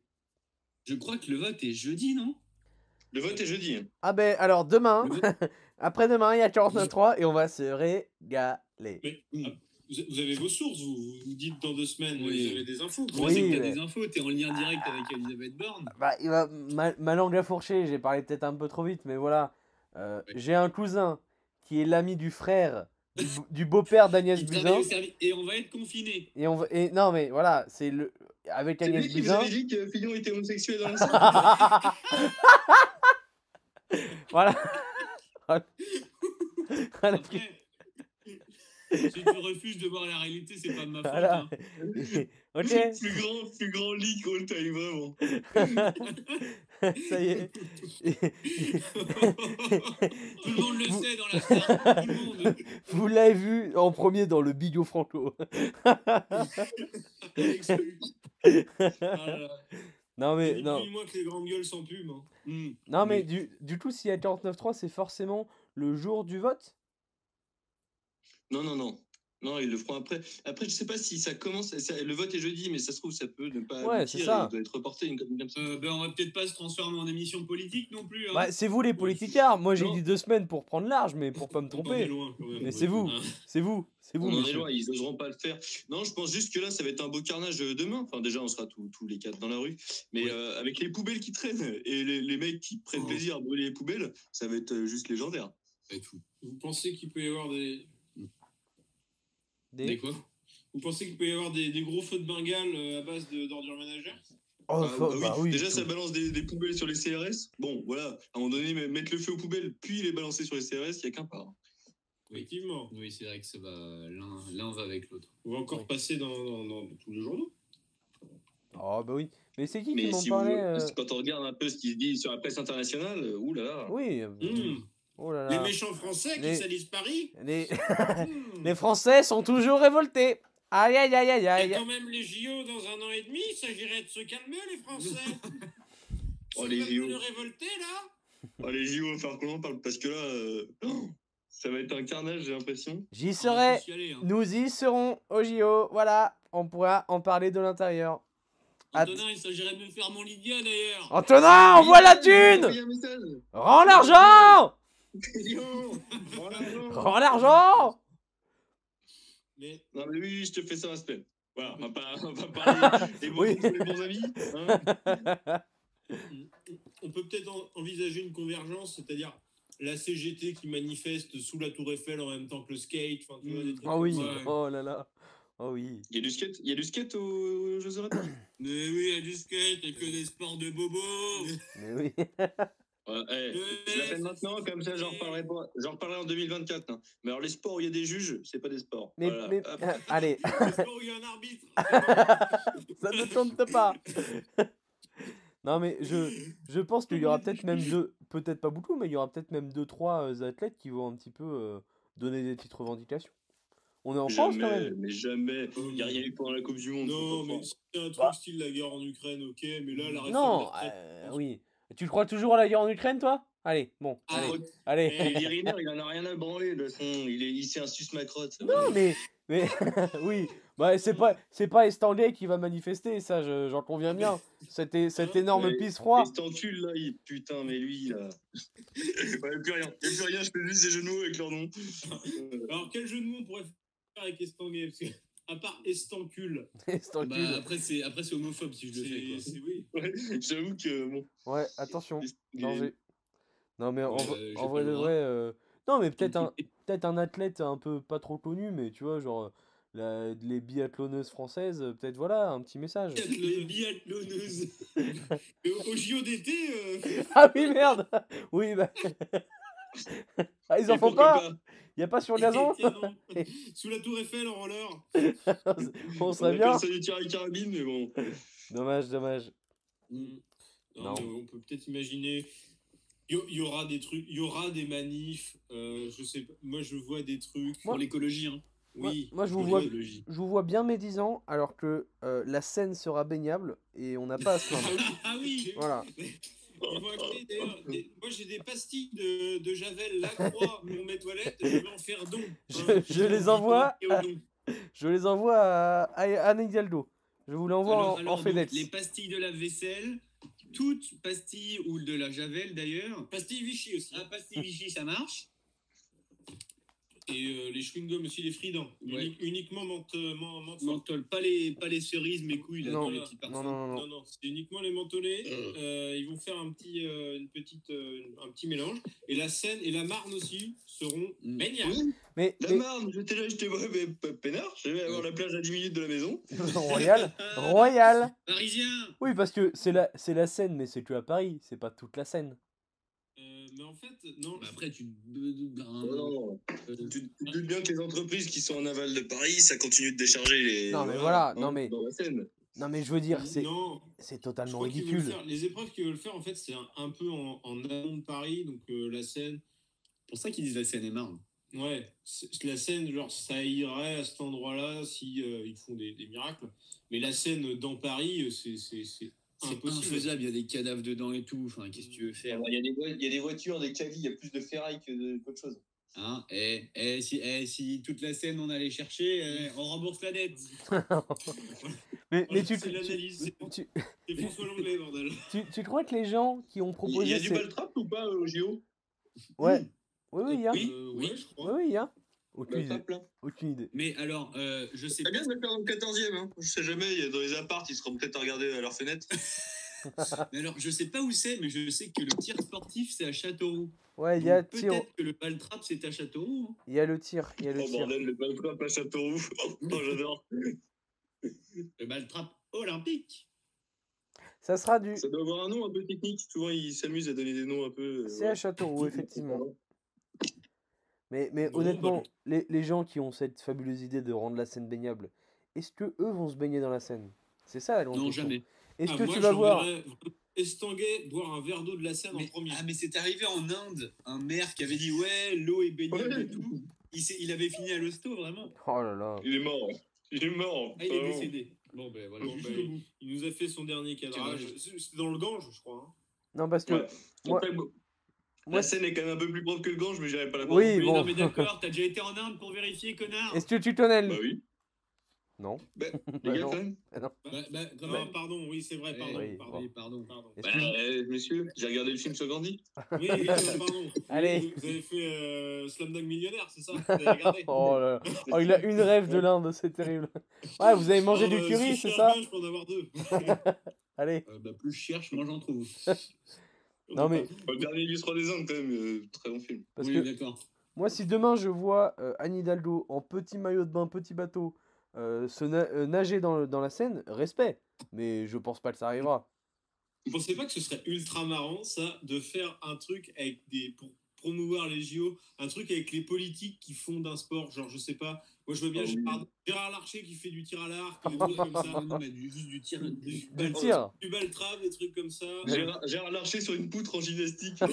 Je crois que le vote est jeudi, non? Le vote est jeudi. Ah ben, alors demain, (laughs) après-demain, il y a 49.3 et on va se régaler. Mais Mm. ah, vous vous avez vos sources, vous, vous vous dites dans deux semaines, Oui. vous avez des infos. Moi, Oui, que t'as mais- des infos, t'es en lien direct avec Elisabeth Borne? Bah, il va, ma, ma langue a fourché, j'ai parlé peut-être un peu trop vite, mais voilà. Euh, Ouais. J'ai un cousin qui est l'ami du frère du, beau- du beau-père d'Agnès Buzyn. et on va être confinés. Et on va, et non mais voilà, c'est le avec Agnès lui qui vous Buzyn. avait dit que Fillon était homosexuel dans le sang (laughs) voilà. Voilà. Après, si tu refuses de voir la réalité, c'est pas de ma faute. Voilà. hein. (laughs) ok, plus grand, plus grand leak all time, vraiment. (laughs) (laughs) ça y est. Tout le monde le sait dans la star. Tout le monde. (laughs) Vous l'avez vu en premier dans le Bigot Franco. (laughs) Non mais non, moins que les grandes gueules sans pub. hein. Hmm. non mais Oui. du, du coup s'il y a 49.3 c'est forcément le jour du vote? Non, non, non. Non, ils le feront après. Après, je sais pas si ça commence. ça- le vote est jeudi, mais ça se trouve, ça peut ne pas. Ouais, aboutir, c'est ça. Doit être reporté une ça. Euh, ben, on va peut-être pas se transformer en émission politique non plus. Hein. Bah, c'est vous les politicards. Moi j'ai dit deux semaines pour prendre large, mais pour pas me On en est tromper. loin, quand même. Mais c'est vous, c'est vous, c'est vous. On en est monsieur. loin, ils n'oseront pas le faire. Non, je pense juste que là, ça va être un beau carnage euh, demain. Enfin, déjà, on sera tous tous les quatre dans la rue. Mais Ouais. euh, avec les poubelles qui traînent (laughs) et les, les mecs qui prennent Oh. plaisir à brûler les poubelles, ça va être euh, juste légendaire. Vous pensez qu'il peut y avoir des. Des- Des quoi Vous pensez qu'il peut y avoir des, des gros feux de Bengale euh, à base de- d'ordures ménagères? Oh, Bah, faut- bah oui. bah oui, Déjà, ça balance des, des poubelles sur les CRS. Bon, voilà, à un moment donné, mettre le feu aux poubelles, puis les balancer sur les CRS, il n'y a qu'un pas. Oui. Effectivement. Oui, c'est vrai que ça va. L'un va avec l'autre. On va encore Oui. passer dans, dans- dans tous les journaux. Oh bah oui. Mais c'est qui qui Mais m'en si parlait vous, euh, quand on regarde un peu ce qui se dit sur la presse internationale, euh, oulala. Oui. Mmh. Oh là Les méchants français qui salissent Paris Les... Mmh. (laughs) les Français sont toujours révoltés. Aïe aïe aïe aïe Il y a aïe. quand même les JO dans un an et demi, il s'agirait de se calmer les Français. (laughs) Oh, Vous les JO. venus révolter là Oh, les JO, il va falloir qu'on en parle? Parce que là, euh, oh, (clears throat) ça va être un carnage, j'ai l'impression. J'y va serai. tous y aller, hein. Nous y serons au JO. Voilà. On pourra en parler de l'intérieur. Antonin, il s'agirait de me faire mon Lydia d'ailleurs. Antonin, envoie la thune. Rends l'argent Yo. Rends l'argent Mais Non, mais oui, je te fais ça la semaine. Voilà, on va pas, on va (laughs) parler des bons, Oui. des bons amis. hein. on peut peut-être en- envisager une convergence, c'est-à-dire la CGT qui manifeste sous la Tour Eiffel en même temps que le skate. Enfin, tu vois, des trucs Oh oui. comme ça. Ouais. Oh là là. Oh oui. Il y a du skate, il y a du skate aux, aux Jeux Olympiques. Mais oui, il y a du skate et que des sports de bobo. Mais oui. (laughs) Ouais, eh, je l'appelle maintenant, comme ça j'en reparlerai, pas- j'en reparlerai en 2024. hein. Mais alors les sports où il y a des juges, c'est pas des sports. Mais, Voilà. mais Hop. euh, allez, (laughs) Le sport où il y a un arbitre. (laughs) ça ne tente pas. (laughs) non mais je, je pense qu'il y aura peut-être même deux, peut-être pas beaucoup, mais il y aura peut-être même deux trois euh, athlètes qui vont un petit peu euh, donner des petites revendications. On est en France quand jamais, même. mais jamais. Il n'y a rien eu pendant la Coupe du Monde. Non, mais c'est un truc Bah. style la guerre en Ukraine, ok, mais là, la réforme Non, euh, oui. Tu crois toujours à la guerre en Ukraine, toi? Allez, bon, Ah, allez, ok. allez. (laughs) Riner, il en a rien à branler, de toute façon. Il est, il c'est un sus macrotte. Non, mais, mais (laughs) oui, bah c'est pas, c'est pas Estanguet qui va manifester, ça, je- j'en conviens bien. Cet, cet énorme Ouais, pisse froid. Et cet encul là, il... putain, mais lui là. Il n'y a (laughs) plus rien. Il n'y a plus rien, je fais juste des genoux avec leur nom. Alors, quel jeu de mots on pourrait faire avec Estanguet? Parce que, à part Estancule, (laughs) Estancule. Bah, après, c'est après, c'est homophobe si je le fais. Quoi. c'est oui. (laughs) ouais, J'avoue que bon. Ouais, attention, danger. Non, mais en, vrai- euh, en vrai de vrai. euh, Non, mais peut-être un, (laughs) peut-être un athlète un peu pas trop connu, mais tu vois, genre la- les biathlonneuses françaises, euh, peut-être voilà, un petit message. Les biathloneuses. Au, au JO d'été, euh, Ah oui, merde Oui, bah. Ah, ils en font pas Y a pas sur le gazon (laughs) sous la Tour Eiffel en roller. (laughs) On serait bien. ça du tir à carabine, mais bon. Dommage, dommage. Mm. Non, on peut peut-être imaginer. Il y, il y aura des trucs, il y aura des manifs. euh, je sais pas. Moi, je vois des trucs. Pour l'écologie, hein. Oui. moi, je vous vois-. Je vous vois bien médisant, alors que euh, la Seine sera baignable et on n'a pas à se (laughs) Ah plaindre. oui, Ah oui Voilà. Ils vont acheter, d'ailleurs, des- moi j'ai des pastilles de, de Javel Lacroix pour mes toilettes, je vais en faire don. Je- Hein, (laughs) je les envoie don. Je les envoie à, à, à Anne Hidalgo. Je vous l'envoie en, alors, en FedEx. les pastilles de la vaisselle, toutes pastilles ou de la javel d'ailleurs. Pastilles Vichy aussi. Ah, pastilles Vichy, ça marche. Et euh, les chewing-gums aussi, les fridents. Ouais. Uni- uniquement menthe. Menthol, pas les, pas les cerises, mes couilles, là, Non, dans les non, petits Non, parfums. non, non, non. Non, non, c'est uniquement les mentholés. Euh. Euh, ils vont faire un petit, euh, une petite, euh, un petit mélange. Et la Seine et la Marne aussi seront Mm. baignables. Mais, La mais- Marne, j'étais là, j'étais mais, peinard, je vais avoir la plage à 10 minutes de la maison. (laughs) Royal Royal Parisien Oui, parce que c'est la, c'est la Seine, mais c'est que à Paris, c'est pas toute la Seine. Mais en fait, non. Bah, Après, tu. Non. Euh, Tu, tu te doutes bien que les entreprises qui sont en aval de Paris, ça continue de décharger les. Non, mais voilà, non, hein, mais- Dans la Seine. Non, mais je veux dire, c'est, c'est je totalement ridicule. faire- les épreuves qu'ils veulent faire, en fait, c'est un, un peu en, en amont de Paris. Donc euh, la Seine, pour ça qu'ils disent la Seine-et-Marne. ouais, c'est- la Seine, genre, ça irait à cet endroit-là si euh, ils font des, des miracles. Mais la Seine dans Paris, euh, c'est c'est- infaisable, il y a des cadavres dedans et tout. Enfin, qu'est-ce que tu veux faire Il y, a des voi- il y a des voitures, des calis, il y a plus de ferraille que de- qu'autre chose. Hein eh, eh, si, eh, si toute la Seine on allait chercher, eh, on rembourse la dette. (laughs) Mais, mais tu, c'est tu, l'analyse, c'est tu, c'est François Langlais, bordel. (laughs) tu, tu crois que les gens qui ont Il y proposé a du ces- baltrap ou pas euh, au JO Ouais. Oui, oui, il y a. Oui, Euh, oui. ouais, je Oui, crois. oui, il y a. Aucune idée. Baltrap, là. Aucune idée. Mais alors, euh, je sais C'est pas. bien de le faire dans le 14e, hein. Je sais jamais, il y a dans les apparts, ils seront peut-être à regarder à leur fenêtre. (laughs) Mais alors, je sais pas où c'est, mais je sais que le tir sportif c'est à Châteauroux. Ouais, il y a tir. Peut-être que le ball-trap c'est à Châteauroux. hein. Il y a le tir. Il y a le Oh tir. bordel, le baltrap à Châteauroux. (laughs) Oh, (laughs) j'adore. Le ball-trap olympique. Ça sera du. Ça doit avoir un nom un peu technique. Souvent, ils s'amusent à donner des noms un peu. euh, C'est à Châteauroux, effectivement. Mais, honnêtement, les, les gens qui ont cette fabuleuse idée de rendre la Seine baignable, est-ce que eux vont se baigner dans la Seine C'est ça la grande Non, question. jamais. Est-ce Ah, que moi, tu vas voir Estanguet boire un verre d'eau de la Seine Mais- en premier. ah, mais c'est arrivé en Inde, un maire qui avait dit ouais, l'eau est baignable Ouais. et tout. Il, s'est- il avait fini à l'hosto, vraiment. Oh là là. Il est mort. Il est mort. Ah, il est décédé. Bon, ben voilà, Bon, ben. Il nous a fait son dernier cadrage. C'est- C'était dans le Gange, je crois. hein. Non, parce que. Ouais. Moi- Après, bon, moi, la scène est quand même un peu plus propre que le Gange, mais j'irai pas la voir. Oui, bon. non, mais d'accord, t'as déjà été en Inde pour vérifier, connard. Est-ce que tu tunnel Bah oui. Non. Bah, Bah (laughs) les gars, non. quand même. Bah, bah, Non, pardon, oui, c'est vrai, pardon. oui, pardon. Pardon. pardon. Est-ce Bah, que- euh, monsieur, j'ai regardé le film sur Gandhi. Oui, oui, pardon. (laughs) Allez. Vous, vous avez fait euh, Slamdog Millionnaire, c'est ça Vous avez regardé (laughs) Oh là là. Oh, il a une rêve de l'Inde, c'est terrible. Ouais, vous avez mangé Oh, du euh, curry, c'est ça Je peux en avoir deux. Allez. Euh, bah, plus je cherche, moins j'en trouve. Non, mais Le dernier illustre des Indes, quand même. euh, très bon film. parce oui, que d'accord. moi, si demain je vois euh, Anne Hidalgo en petit maillot de bain, petit bateau, euh, se na- euh, nager dans, le- dans la Seine, respect. Mais je pense pas que ça arrivera. Vous pensez pas que ce serait ultra marrant, ça, de faire un truc avec des. pour promouvoir les JO, un truc avec les politiques qui font d'un sport, genre, je sais pas. Moi, je vois bien Ah oui. Gérard, Gérard Larcher qui fait du tir à l'arc, des trucs comme ça. (laughs) Non, mais du- juste du tir. Du... Du Bal- tir. Du baltrap, des trucs comme ça. Gérard, Gérard Larcher sur une poutre en gymnastique. (laughs)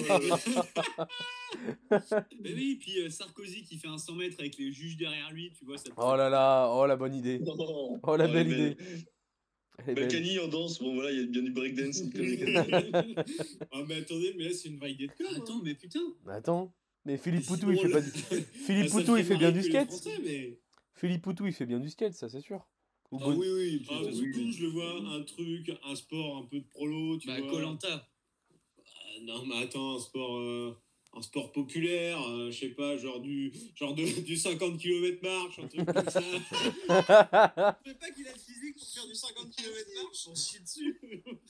Mais oui, puis euh, Sarkozy qui fait un 100 mètres avec les juges derrière lui, tu vois. Ça Oh là là, oh la bonne idée. Non. Oh la belle idée. Belle. Balkany en danse, bon voilà, il y a bien du breakdance. ça. (laughs) ah, mais attendez, mais là, c'est une vague de com. hein. Attends, mais putain. Mais Attends. Mais Philippe Poutou, il fait pas du... (laughs) Ah, Philippe Poutou, il fait bien du skate. Français, mais... Philippe Poutou, il fait bien du skate, ça c'est sûr. Ou Ah Bon- oui, oui. Ah, oui, coup, oui. je le vois, un truc, un sport un peu de prolo, tu Bah, vois. Colanta. Ah, non, mais attends, un sport, euh, un sport populaire, euh, je sais pas, genre du, genre de, du 50 km marche, un truc comme ça. (laughs) Je sais pas qu'il a le physique pour faire du 50 km (laughs) marche, on chie dessus.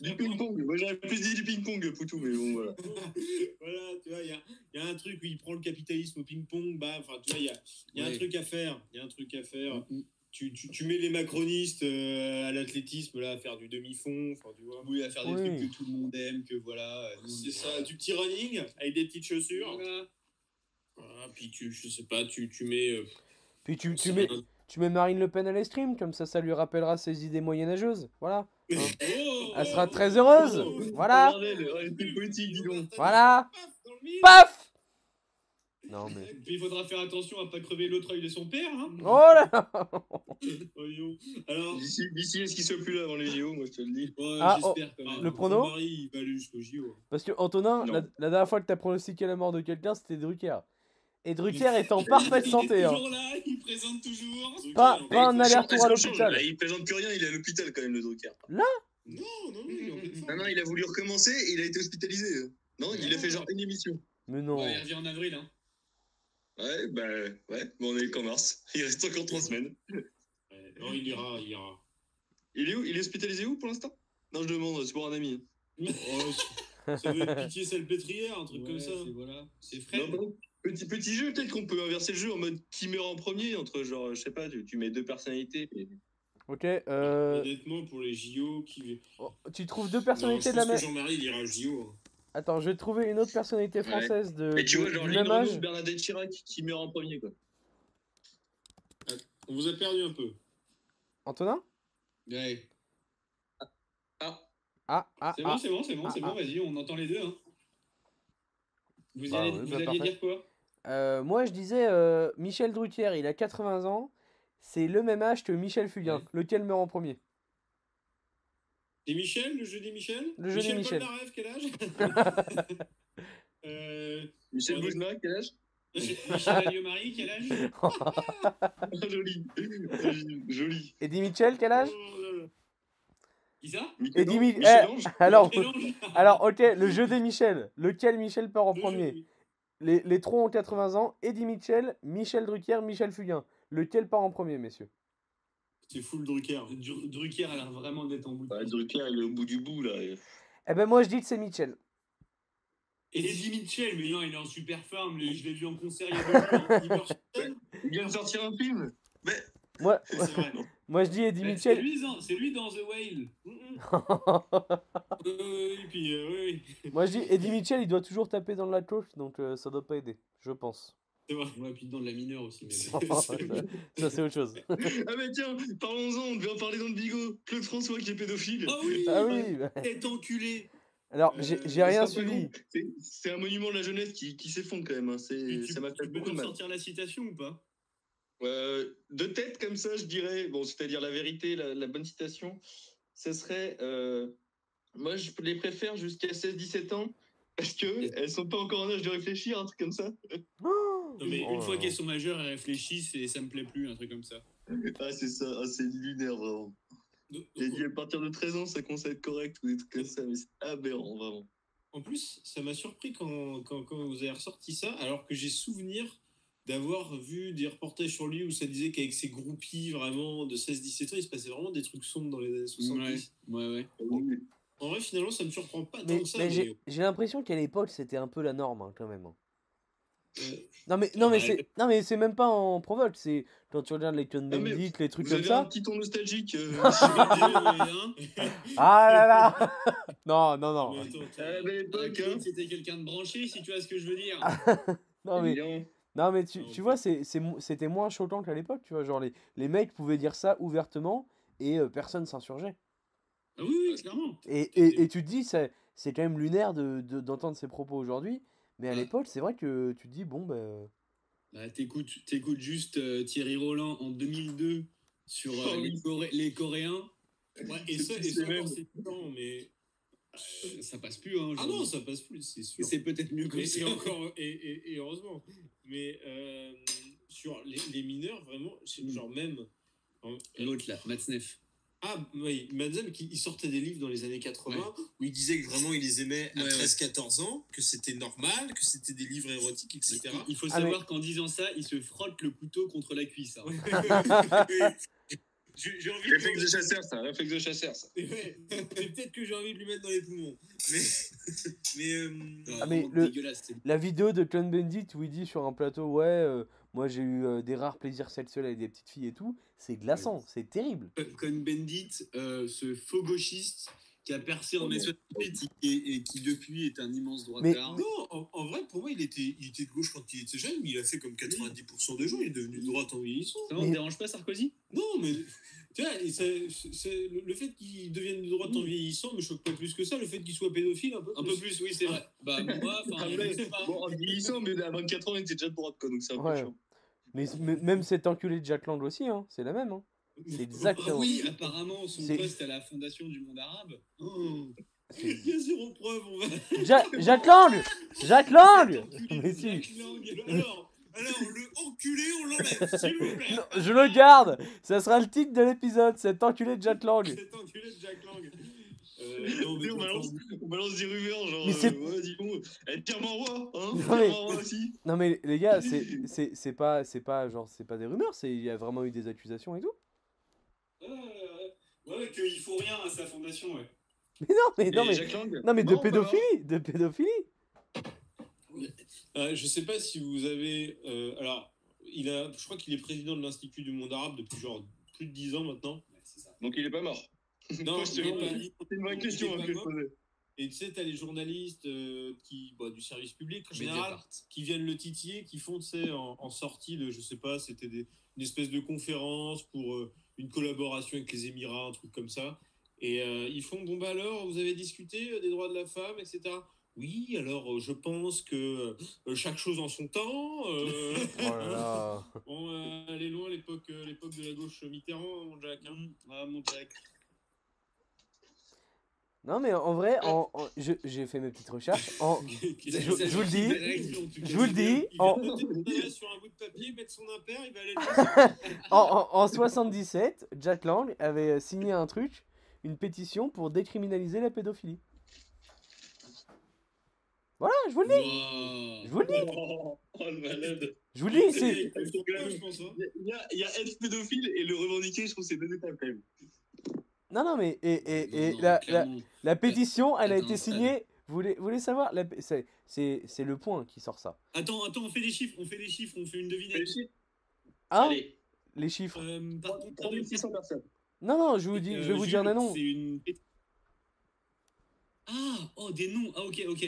Du ping-pong. Moi j'aurais plus dit du ping-pong, Poutou, mais bon voilà. (laughs) voilà, tu vois, il y a, il y a un truc où il prend le capitalisme au ping-pong, bah, enfin, tu vois, il y a, il y a un truc à faire, il y a un truc à faire. Mm. Tu, tu, tu mets les macronistes euh, à l'athlétisme, là, à faire du demi-fond, enfin, tu vois. Oui, à faire des Oui. trucs que tout le monde aime, que voilà. euh, C'est est- ça, du petit running avec des petites chaussures. Voilà. Voilà, puis tu, je sais pas, tu, tu mets. euh, Puis tu, tu, mets, un- tu mets Marine Le Pen à l'estream, comme ça, ça lui rappellera ses idées moyenâgeuses. Voilà. Hein. Oh, Elle sera oh, très oh, heureuse. oh, Voilà. Politique, dis donc. Voilà. Paf Non, mais. Et Puis (laughs) il faudra faire attention à pas crever l'autre œil de son père. Hein Oh là là. (laughs) Alors, D'ici, d'ici à ce qu'il soit plus là avant les JO, moi je te le dis. ouais, Ah, j'espère quand même. le prono Marie, il va aller jusqu'au JO. Parce que Antonin, la, la dernière fois que t'as pronostiqué la mort de quelqu'un, c'était Drucker. Et Drucker est en parfaite santé. Il est Hein. toujours là, il présente toujours. Pas, pas un Est-ce aller-retour à l'hôpital. Là, Il présente plus rien, il est à l'hôpital quand même, le Drucker. Non, non, non, il est en pleine Non, non, il a voulu recommencer et il a été hospitalisé. Non, il a fait genre une émission. Mais non. Ouais, il revient en avril. Hein. Ouais, bah ouais, bon, on est qu'en mars. (laughs) Il reste encore trois semaines. Ouais, Non, il ira, il ira. Il est où? Il est hospitalisé où pour l'instant? Non, je demande, c'est pour un ami. Oh, ça veut être pitié salpêtrière, un truc Ouais, comme ça. c'est- Voilà, Non. Petit, petit jeu, peut-être qu'on peut inverser le jeu en mode qui meurt en premier, entre genre, je sais pas, tu, tu mets deux personnalités. et- Ok, euh, Honnêtement, pour les JO, qui. oh, tu trouves deux Non, je personnalités de la pense même. que Jean-Marie, il ira au JO. Attends, je vais trouver une autre personnalité Ouais. française de, Et tu vois, genre, même âge. Bernadette Chirac qui meurt en premier, quoi. On vous a perdu un peu. Antonin? Ouais. Ah, Ah, ah, C'est ah. bon, c'est bon, c'est bon, Ah, c'est ah. bon, vas-y, on entend les deux. Hein. Vous, Bah allez, ouais, vous bah alliez dire quoi? Euh, moi, je disais, euh, Michel Drucker, il a 80 ans. C'est le même âge que Michel Fugain. Ouais. Lequel meurt en premier? Et Michel, le jeu des Michel Le jeu des Michel. Polnareff, quel âge (laughs) euh, Michel Ouais. Bougenat, quel âge Michel Alliot-Marie, quel âge (laughs) Ah, Joli. Joli. Eddie Mitchell, quel âge ça Eddie Mi- Michel-Ange alors, alors, ok, le jeu des Michel. Lequel Michel part en Le premier les, les trois ont 80 ans. Eddie Mitchell, Michel Drucker, Michel Fugain. Lequel part en premier, messieurs C'est full Drucker. Dru- Drucker a l'air vraiment d'être en bout Drucker, il est au bout du bout, là. Eh ben, moi, je dis que c'est Mitchell. Et Eddie Mitchell, mais non, il est en super forme, je l'ai vu en concert il y a deux (laughs) jours. Il vient de sortir un film. Mais Moi, vrai. (laughs) moi je dis Eddie C'est Mitchell. lui, dans- c'est lui dans The Whale. Mm, mm. Euh, et puis, euh, oui, oui. moi, je dis Eddie Mitchell, il doit toujours taper dans la cloche, donc euh, ça doit pas aider, je pense. C'est vrai. Ouais, puis dans de la mineure aussi. Mais... ça, (laughs) c'est autre chose. (laughs) Ah mais tiens, parlons-en, on devait en parler dans le bigot. Claude François qui est pédophile. Oh oui Ah oui bah. Tête enculé Alors, Euh, j'ai rien suivi. C'est- un monument de la jeunesse qui, qui s'effondre quand même. hein. C'est- Tu, tu- Ça m'a tu fait peux beaucoup de mal. sortir la citation ou pas? Euh, de tête comme ça, je dirais, bon, c'est-à-dire la vérité, la, la bonne citation, ce serait, euh, moi je les préfère jusqu'à 16-17 ans, parce que elles sont pas encore en âge de réfléchir, un truc comme ça. Oh, Non, mais oh une fois là qu'elles sont majeures, elles réfléchissent et ça me plaît plus, un truc comme ça. Ah c'est ça, ah, c'est lunaire vraiment. A dit à partir de 13 ans, ça commence à être correct ou des trucs comme ça, mais c'est aberrant vraiment. En plus, ça m'a surpris quand, quand, quand vous avez ressorti ça, alors que j'ai souvenir d'avoir vu des reportages sur lui où ça disait qu'avec ses groupies vraiment de 16-17 ans, il se passait vraiment des trucs sombres dans les années 70. Ouais, ouais. Oui. En vrai, finalement, ça me surprend pas Mais, tant que ça. mais mais- j'ai j'ai l'impression qu'à l'époque, c'était un peu la norme, hein, quand même. Euh, Non mais, non, mais Ouais. c'est non mais c'est même pas en provoque, c'est quand tu regardes les mais Bendit, les trucs Vous comme avez ça. un petit ton nostalgique. euh, (laughs) hein Ah là là (laughs) Non, non, non. mais attends, attends. à la belle époque, hein. C'était quelqu'un de branché, si tu vois ce que je veux dire. (laughs) Non mais, Évidemment. non, mais tu, vois, c'est- c'est mo- c'était moins choquant qu'à l'époque, tu vois. Genre, les, les mecs pouvaient dire ça ouvertement et euh, personne s'insurgeait. Ah oui, oui, clairement. Et, et, et tu te dis, c'est c'est quand même lunaire d'entendre de, d'entendre ces propos aujourd'hui. Mais à l'époque, c'est vrai que tu te dis, bon, ben. Bah, t'écoutes, t'écoutes juste euh, Thierry Roland en 2002 sur euh, les. Coré- les Coréens. Ouais, et ça, et C'est ça c'est temps, mais. Euh, Ça passe plus, hein. Ah non, ça passe plus, c'est sûr. C'est peut-être mieux que Mais ça. et (laughs) encore, et, et- et heureusement. Mais euh, sur les, les mineurs, vraiment, c'est Mm. genre même. L'autre là, Matzneff. Ah oui, Madzen qui il sortait des livres dans les années 80 Ouais. où il disait que vraiment il les aimait à Ouais, ouais. 13-14 ans, que c'était normal, que c'était des livres érotiques, etc. Il- Il faut Ah, mais- savoir qu'en disant ça, il se frotte le couteau contre la cuisse. hein. (laughs) J'ai envie de Réflexe de chasseur, ça, réflexe de chasseur, ça. Ouais, peut-être que j'ai envie de lui mettre dans les poumons. Mais, (laughs) mais euh, Ah, mais Vraiment le- La vidéo de Clone Bendit où il dit sur un plateau, ouais, euh, moi j'ai eu euh, des rares plaisirs sexuels avec des petites filles et tout, c'est glaçant, c'est terrible. Cohn-Bendit, euh, ce faux gauchiste qui a percé en mai 68 et, et qui depuis est un immense droit Mais-. Non, en, en vrai, pour moi, il était, il était de gauche quand il était jeune, mais il a fait comme 90% des gens, il est devenu de droite en vieillissant. Ça ne Mais- dérange pas Sarkozy? Non, mais tu vois, et c'est- c'est- le, le fait qu'il devienne de droite en vieillissant me choque pas plus que ça. Le fait qu'il soit pédophile, un peu Un peu plus, oui, c'est vrai. Bah, (laughs) moi, enfin, je sais pas. Bon, en vieillissant, mais à 24 ans, il était déjà de droite, quoi, donc c'est un peu chiant. Mais, mais même cet enculé de Jack Lang aussi, hein, c'est la même. Hein. C'est exactement. oui, apparemment, son C'est- poste à la fondation du monde arabe. Oh. Il y a zéro preuve, on va. Ja- Jack Lang Jack Lang Mais si. Lang. Alors, alors, le enculé, on l'enlève, s'il vous plaît. (laughs) Non, Je le garde Ça sera le titre de l'épisode, cet enculé de Jack Lang. Cet enculé de Jack Lang. Euh, (laughs) non, mais on, balance, on balance des rumeurs, genre, Mais c'est- euh, ouais, dis donc, eh, Pierre Marois, hein Non, mais- Marois aussi. Non mais les gars, c'est (laughs) c'est- c'est pas c'est pas genre c'est pas des rumeurs, c'est il y a vraiment eu des accusations et tout. Euh, ouais, qu'il faut rien à sa fondation, ouais. (laughs) Mais non mais non mais non mais de Non, pas pédophilie, de pédophilie. Euh, je sais pas si vous avez. euh, alors, il a, je crois qu'il est président de l'Institut du monde arabe depuis genre plus de 10 ans maintenant. Ouais, ça. Donc il est pas mort. Non. (laughs) C'est une question est hein. Et tu sais, t'as les journalistes euh, qui, bah, du service public en général, qui viennent le titiller, qui font, tu sais, en, en sortie de, je sais pas, c'était des- une espèce de conférence pour euh, une collaboration avec les Émirats, un truc comme ça. Et euh, ils font, bon bah alors, vous avez discuté euh, des droits de la femme, etc. Oui, alors euh, je pense que euh, chaque chose en son temps. euh, (laughs) Oh là là. (laughs) bon, euh, elle est loin l'époque, euh, l'époque de la gauche Mitterrand, mon Jack. hein. Ah, mon Jack. Non mais en vrai, en, en- je- j'ai fait mes petites recherches. En, (laughs) Je- je vous le dis, je vous le dis, en, (laughs) sur un bout de papier, mettre son impair, il va aller le (laughs) en, en- en 77, Jack Lang avait signé un truc, une pétition pour décriminaliser la pédophilie. Voilà, je vous le dis, Wow. je vous le dis, Oh, oh, le malade. je vous le dis, c'est... Il hein. Y, a, il y a être pédophile et le revendiquer, je trouve que c'est deux étapes quand même. Non, non, mais et, et, et Non, non, la, la, clairement. la pétition, elle a Attends, été signée. Vous voulez, vous voulez savoir? C'est c'est- c'est le point qui sort ça. Attends, attends, on fait des chiffres, on fait des chiffres, on fait une devinette. Hein? Allez, Les chiffres Euh, par contre, 3600 personnes. Non, non, je, vous dis, je vais euh, vous dire. C'est une. Ah, oh, des noms. Ah, ok, ok.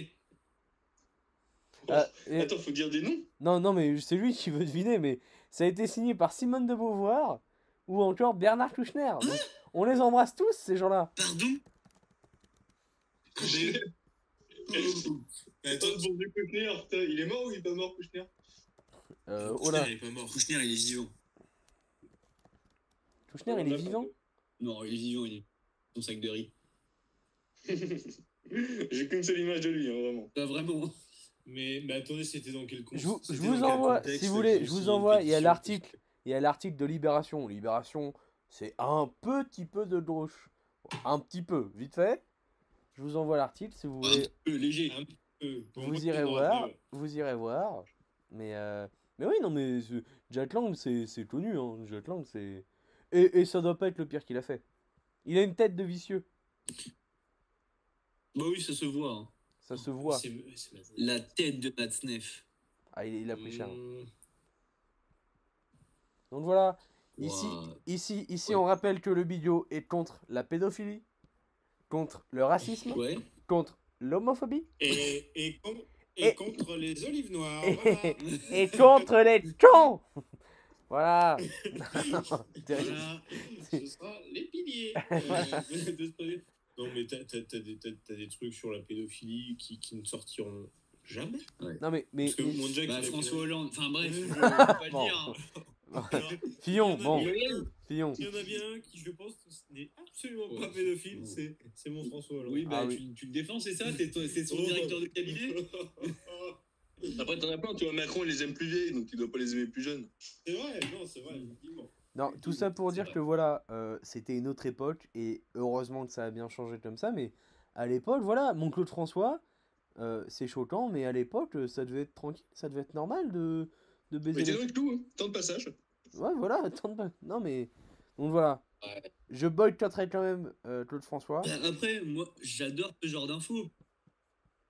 Euh, et- Attends, faut dire des noms non, non, mais c'est lui qui veut deviner, mais ça a été signé par Simone de Beauvoir ou encore Bernard Kouchner. Donc, on les embrasse tous, ces gens-là. Pardon? Attends, Attends, bon, du Kouchner, il est mort ou il est pas mort, Kouchner? Euh, oh Kouchner, là, il est pas mort. Kouchner, il est vivant. Kouchner, il est vivant? Non, il est vivant, il est. Son sac de riz. (laughs) J'ai qu'une seule image de lui, hein, vraiment. Pas vraiment. Mais, mais attendez, c'était dans quel contexte Je vous, je vous envoie, si vous voulez, je vous envoie, il y a l'article, il y a l'article de Libération. Libération, c'est un petit peu de gauche. Un petit peu, vite fait. Je vous envoie l'article si vous voulez. Euh, léger. Un peu. Vous irez voir, vous irez voir. Mais, euh, mais oui, non, mais Jack Lang, c'est connu. Hein. Jack Lang, c'est. Et, et ça doit pas être le pire qu'il a fait. Il a une tête de vicieux. Bah oui, ça se voit. hein. Ça se voit. La tête de Matzneff. Ah, il, il a pris cher. Hum, Donc voilà. Ici, ici, ici Ouais. on rappelle que le bidot est contre la pédophilie, contre le racisme, Ouais. contre l'homophobie Et, et, con- Et- et contre les olives noires. et, voilà. (laughs) et contre les cons. (laughs) Voilà. (laughs) Voilà, ce sera les piliers euh. Non, mais t'as t'as- t'as des, t'as- t'as des trucs sur la pédophilie qui, qui ne sortiront jamais. non mais mais Parce que mon Jack, Bah, François Hollande. Enfin bref, Ouais. je peux pas le dire. Alors, (laughs) Fillon, bon, Fillon. Il y en a bien un qui, je pense, n'est absolument pas Oh. pédophile, c'est c'est mon François Hollande. Oui, bah, Ah oui. Tu, tu le défends, c'est ça C'est son Oh. directeur de cabinet (laughs) (laughs) Après, t'en as plein, tu vois, Macron, il les aime plus vieilles, donc il doit pas les aimer plus jeunes. C'est vrai, non, c'est vrai, effectivement. Non, tout ça pour dire vrai. que voilà, euh, c'était une autre époque et heureusement que ça a bien changé comme ça. Mais à l'époque, voilà, mon Claude François, euh, c'est choquant, mais à l'époque, euh, ça devait être tranquille, ça devait être normal de, de baiser Mais t'es les dans le clou, hein. temps de passage. Ouais, voilà, (laughs) attends de- Non, mais. Donc voilà. Ouais. Je boycotterai quand même euh, Claude François. Bah, Après, moi, j'adore ce genre d'infos.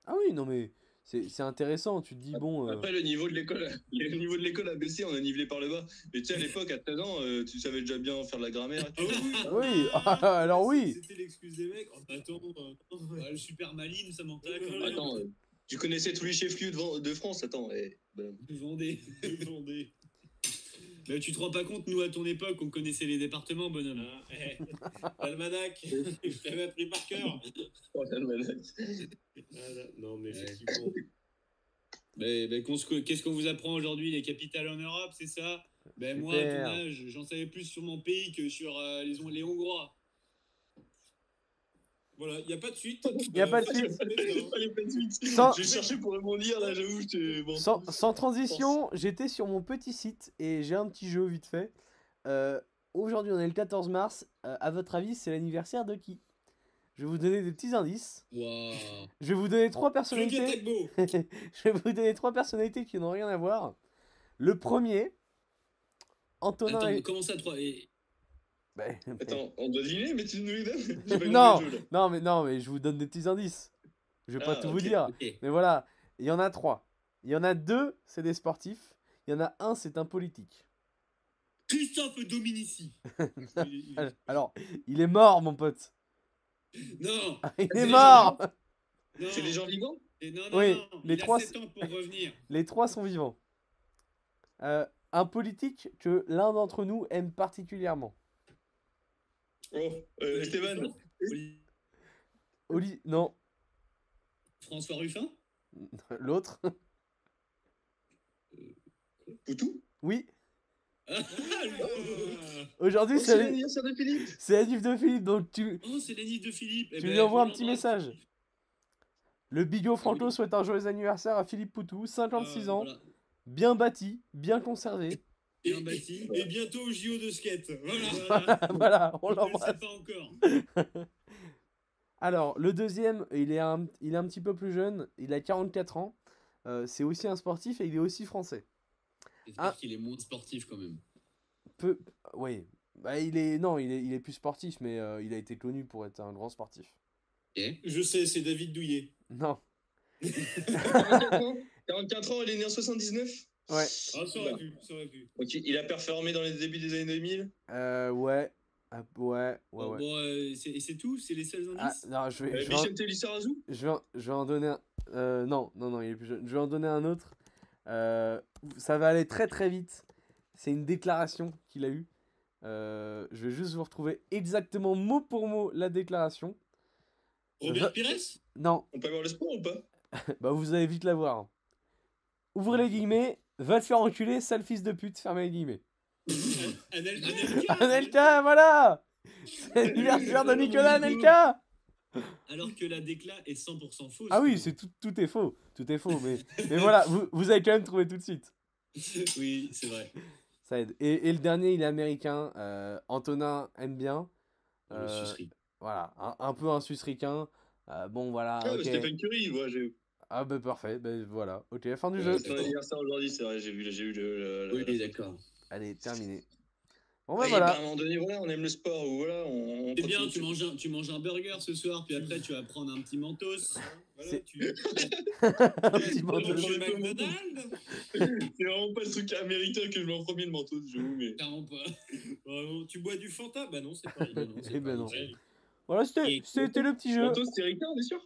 Ah oui, non, mais. c'est c'est intéressant. Tu te dis, bon. euh, Après, le niveau de l'école, (laughs) le niveau de l'école a baissé, on a nivelé par le bas. Mais tu sais, à l'époque, à 13 ans, euh, tu savais déjà bien faire de la grammaire. Ah oui, (laughs) ah, alors oui. C'était l'excuse des mecs. Oh, bah, attends, euh, le super maline, ouais, même. Attends, euh, tu connaissais tous les chefs-lieux de, de France, attends. eh, ben, Vendée. euh, Vendée. Mais tu te rends pas compte, nous, à ton époque, on connaissait les départements, bonhomme. Ah, eh, (laughs) L'almanach, (laughs) je l'avais appris par cœur. oh, l'almanach. Voilà. Non, mais Ouais. effectivement. Mais, mais qu'est-ce qu'on vous apprend aujourd'hui Les capitales en Europe, c'est ça? Ben moi, à ton âge, j'en savais plus sur mon pays que sur euh, les, les Hongrois. Voilà, il n'y a pas de suite. Y a pas de Euh. Fallait (laughs) pas de suite. J'ai cherché pour rebondir, là, j'avoue, bon. Sans, sans transition, j'étais sur mon petit site et j'ai un petit jeu vite fait. Euh, Aujourd'hui, on est le 14 mars. Euh, à votre avis, c'est l'anniversaire de qui? Je vais vous donner des petits indices. Je vais vous donner trois personnalités. (laughs) Je vais vous donner trois personnalités qui n'ont rien à voir. Le premier, Antonin. Attends, et- comment ça, trois? Et... Ben, mais- Attends, on doit deviner, mais tu nous les donnes (laughs) Non. jeu. Non, mais non, mais je vous donne des petits indices. Je vais pas Ah, tout vous dire. Mais voilà, il y en a trois. Il y en a deux, c'est des sportifs. Il y en a un, c'est un politique. Christophe Dominici. (laughs) Il- il- Alors, il est mort, mon pote. Non, Il C'est est mort. C'est des gens vivants Et non, non, Oui, non. les il trois- a 7 ans pour revenir. (laughs) Les trois sont vivants. Euh, un politique que l'un d'entre nous aime particulièrement. Oh, euh, Esteban Oli- Oli... Non, François Ruffin (laughs) l'autre. Poutou Oui, Ah, Ah. aujourd'hui Oh, c'est c'est la- l'anniversaire de Philippe c'est la div de Philippe, donc tu, Oh, c'est de Philippe. Eh tu ben, lui envoies un petit message. Le Bigot Franco oui. souhaite un joyeux anniversaire à Philippe Poutou, 56 Euh, ans, voilà. bien bâti, bien conservé. Bâti. Et bientôt au JO de skate. Voilà. Voilà. (laughs) voilà, on l'embrasse. pas encore. (laughs) Alors, le deuxième, il est, un, il est un petit peu plus jeune, il a 44 ans. Euh, c'est aussi un sportif et il est aussi français. J'espère Ah. qu'il est moins sportif quand même. Peu, oui, bah, il est, non, il est, il est plus sportif, mais euh, il a été connu pour être un grand sportif. Je sais, c'est David Douillet. Non, 44 ans 44 ans, il est né en 79 ouais, Ah, ça aurait pu, ça aurait pu. Ok, il a performé dans les débuts des années 2000 euh, ouais, ah, ouais, ouais, Bon, ouais. bon, euh, c'est et c'est tout? C'est les seuls Ah, indices? non, je vais, euh, je vais, en, Michel Telissarazu je vais, en- je vais en donner un. euh, non, non, non, il est plus jeune. Je vais en donner un autre. Euh, ça va aller très très vite. C'est une déclaration qu'il a eue. Euh, je vais juste vous retrouver exactement mot pour mot la déclaration. Robert Pires? Non, On peut avoir le sport ou pas? (laughs) Bah vous allez vite la voir. Ouvrez les guillemets, va te faire enculer, sale fils de pute, fermez les guillemets. Anel- (laughs) Anelka (laughs) Anelka, voilà C'est l'anniversaire de Nicolas Anelka Alors que la décla est 100% fausse. Ah oui, c'est tout, tout est faux, tout est faux, mais, mais voilà, vous, vous avez quand même trouvé tout de suite. (laughs) oui, c'est vrai. Ça aide. Et, et le dernier, il est américain, euh, Antonin aime bien. Euh, voilà, un, un peu un suisse-ricain. Euh, bon, voilà, Ah, ok. Stephen Curry, ouais, j'ai Ah bah parfait, bah, voilà, ok, fin du Ouais, jeu. c'est son anniversaire aujourd'hui, c'est vrai, j'ai vu, j'ai vu le. le- le- Oui, d'accord. Allez, terminé. Bon bah voilà. bah, à un moment donné, voilà, on aime le sport, ou voilà, on. on C'est bien, tu manges, un, tu manges un burger ce soir, puis après tu vas prendre un petit mentos. Voilà, (laughs) tu un petit McDonald's. C'est vraiment pas le truc américain que je mets en premier, le manteau, je vous, mais. Clairement pas. Vraiment, tu bois du Fanta? Bah non, c'est pas (laughs) Eh ben non. Voilà, c'était le petit jeu. Manteau, c'est Ricard, on est sûr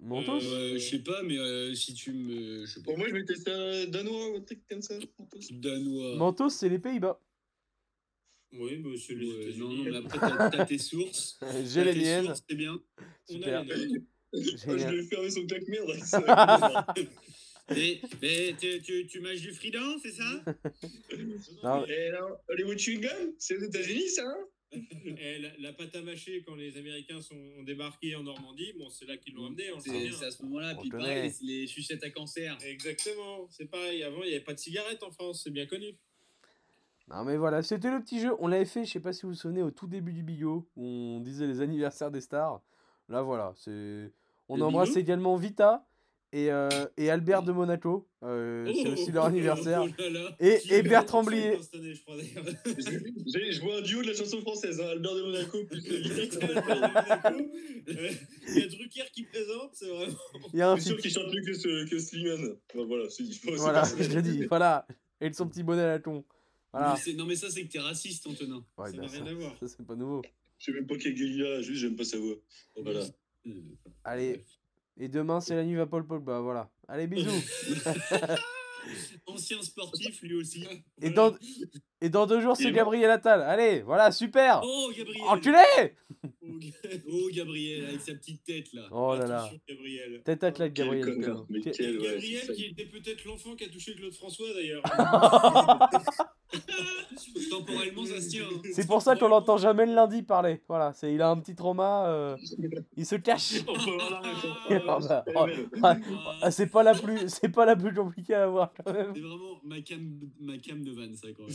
Mentos Euh, je sais pas, mais euh, si tu me. Je sais pas. Pour moi, je mettais ça danois ou un truc comme ça. Danois. Mentos, c'est les Pays-Bas. Oui, bah, c'est les États-Unis. non, non, mais après (laughs) t'as t'as tes sources. (laughs) J'ai T'as les tes miennes. sources, C'est bien. On Super. a les nôtres. Ah, (laughs) je vais fermer son claque merde. Mais, mais tu, tu, tu mâches du frident, c'est ça? Non, Et là, Hollywood Chewing Gum, c'est aux États-Unis, ça Eh, la, la pâte à mâcher, quand les Américains sont, ont débarqué en Normandie, bon, c'est là qu'ils l'ont amené, on le sait C'est à ce moment-là. Puis connaît. pareil, les, les sucettes à cancer. Exactement, c'est pareil. Avant, il n'y avait pas de cigarettes en France, c'est bien connu. non mais voilà, c'était le petit jeu. On l'avait fait, je sais pas si vous vous souvenez, au tout début du Bigot, où on disait les anniversaires des stars. Là voilà, c'est. On Le embrasse Bigot? également Vita et, euh, et Albert de Monaco. euh, c'est aussi leur (laughs) anniversaire. oh là là. Et, et Bertrand Blier. je (laughs) Je vois un duo de la chanson française, hein, Albert de Monaco plus Vitex. (laughs) Euh, Il y a Drucker qui présente, c'est vraiment. Il y a un Je suis sûr qu'il chante mieux que, ce- que Slimane. Enfin, voilà, Voilà, je dis, voilà. Et de son petit bonnet à la con. Voilà. Mais Non, mais ça, c'est que t'es raciste, Antonin. Ouais, ça bah, n'a rien à voir. ça, c'est pas nouveau. Je sais même pas quel gars il a, juste j'aime pas sa voix. Voilà. Euh, Allez. Et demain, c'est la nuit à Paul Pogba. Voilà. Allez, bisous. (laughs) Ancien sportif, lui aussi. Et dans, et dans deux jours, c'est est Gabriel Attal. Allez, voilà, super. Oh, Gabriel Enculé Oh, Oh, Gabriel, avec sa petite tête, là. Oh là là. Gabriel. Tête à claque, Quel Gabriel. connard, quand mais même. quel- ouais, Gabriel qui était peut-être l'enfant qui a touché Claude François d'ailleurs. (laughs) (laughs) (laughs) Temporellement, ça se tient. hein. C'est pour ça qu'on l'entend jamais le lundi parler. Voilà, c'est il a un petit trauma. euh, il se cache. (laughs) Ah (laughs) bah, oh, ah, c'est pas la plus, c'est pas la plus compliquée à avoir quand même. C'est vraiment ma cam, ma cam de van, ça, quand même.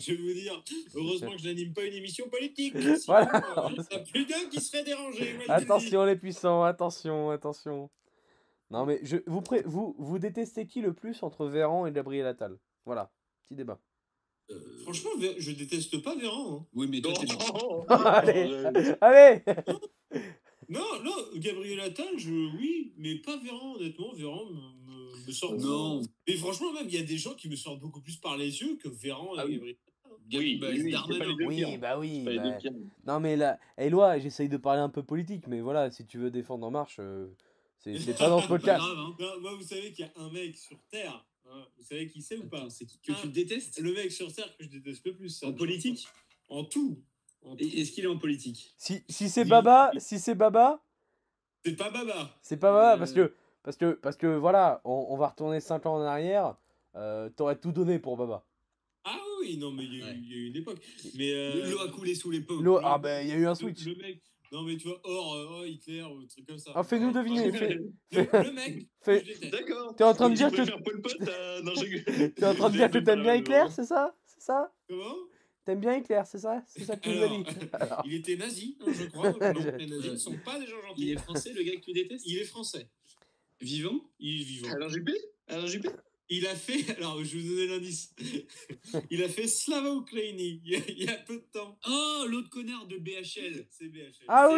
je vais vous dire, heureusement que je n'anime pas une émission politique. Voilà. Sinon, euh, il y en a plus d'un qui serait dérangé. Attention les puissants, attention, attention. Non mais je vous pré- vous vous détestez qui le plus entre Véran et Gabriel Attal? Voilà, petit débat. Euh, Franchement, je déteste pas Véran. hein. Oui, mais toi, t'es (laughs) Oh, allez, allez. (laughs) Non, non, Gabriel Attal, je, oui, mais pas Véran, honnêtement. Véran me, me, me sort. Non. Mais franchement, même, il y a des gens qui me sortent beaucoup plus par les yeux que Véran et Ah oui. Gabriel. Oui, Bah, oui, oui, bah oui. Bah-. Non mais là, Eloi, j'essaye de parler un peu politique, mais voilà, si tu veux défendre En Marche, euh, c'est pas dans ce (laughs) podcast. grave, hein. Non, moi, vous savez qu'il y a un mec sur Terre. Hein, vous savez qui c'est ou pas Attends, c'est qui que Ah. tu détestes Le mec sur Terre que je déteste le plus. En politique. En tout. Est-ce qu'il est en politique? Si, si c'est Baba, si c'est Baba, C'est pas Baba. c'est pas Baba Euh. parce que parce que parce que voilà, on, on va retourner 5 ans en arrière. Euh, T'aurais tout donné pour Baba. Ah oui, non, mais il y, a eu- Ouais. il y a eu une époque. Mais. euh, L'eau a coulé sous les. L'eau- le- ah ben il y a eu un le- switch. Le, mec. Non, mais tu vois, or, euh, oh, Hitler, ou un truc comme ça. Ah, fais-nous deviner. (laughs) Le, Fais, le mec, fais-. D'accord. T'es en train de dire tu que je- (laughs) t'es en train de dire que t'aimes bien Hitler, c'est ça? C'est ça? Comment? T'aimes bien Hitler, c'est ça? C'est ça que tu nous as dit (laughs) Alors, Il était nazi, hein, je crois. donc les nazis ne sont pas des gens Il gentils. est français, le gars que tu détestes? Il est français. Vivant? Il est vivant. Alain Juppé? Alain Juppé? Il a fait, (laughs) alors je vais vous donner l'indice. (laughs) Il a fait Slava Ukraini il y a, il y a peu de temps. Oh, l'autre connard de BHL C'est BHL. Ah C'est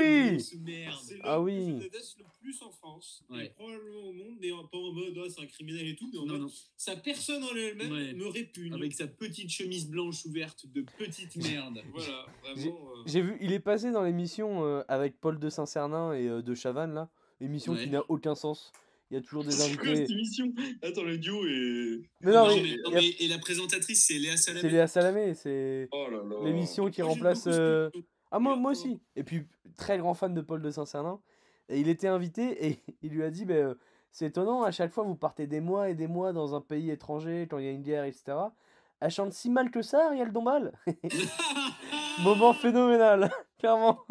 oui merde. Le Ah que oui. le plus en France, Ouais. et probablement au monde, mais pas en mode ouais, c'est un criminel et tout, mais en Non, mode non. sa personne en elle-même Ouais. me répugne. Avec sa petite chemise blanche ouverte de petite merde. (laughs) Voilà, vraiment. euh, J'ai vu, il est passé dans l'émission euh, avec Paul de Saint-Cernin et euh, de Chavannes là. Émission Ouais. qui n'a aucun sens. Il y a toujours (laughs) des C'est quoi cette invités. émission? Attends, le duo est. Mais non, Non, mais non, a- et la présentatrice, c'est Léa Salamé. c'est Léa Salamé, c'est Oh l'émission qui remplace. euh, Ah moi, moi aussi. Et puis très grand fan de Paul de Saint-Cernin. Et il était invité et (laughs) il lui a dit, ben, euh, c'est étonnant, à chaque fois vous partez des mois et des mois dans un pays étranger quand il y a une guerre, etc. Elle chante si mal que ça, Ariel Dombal? (laughs) Moment phénoménal, clairement.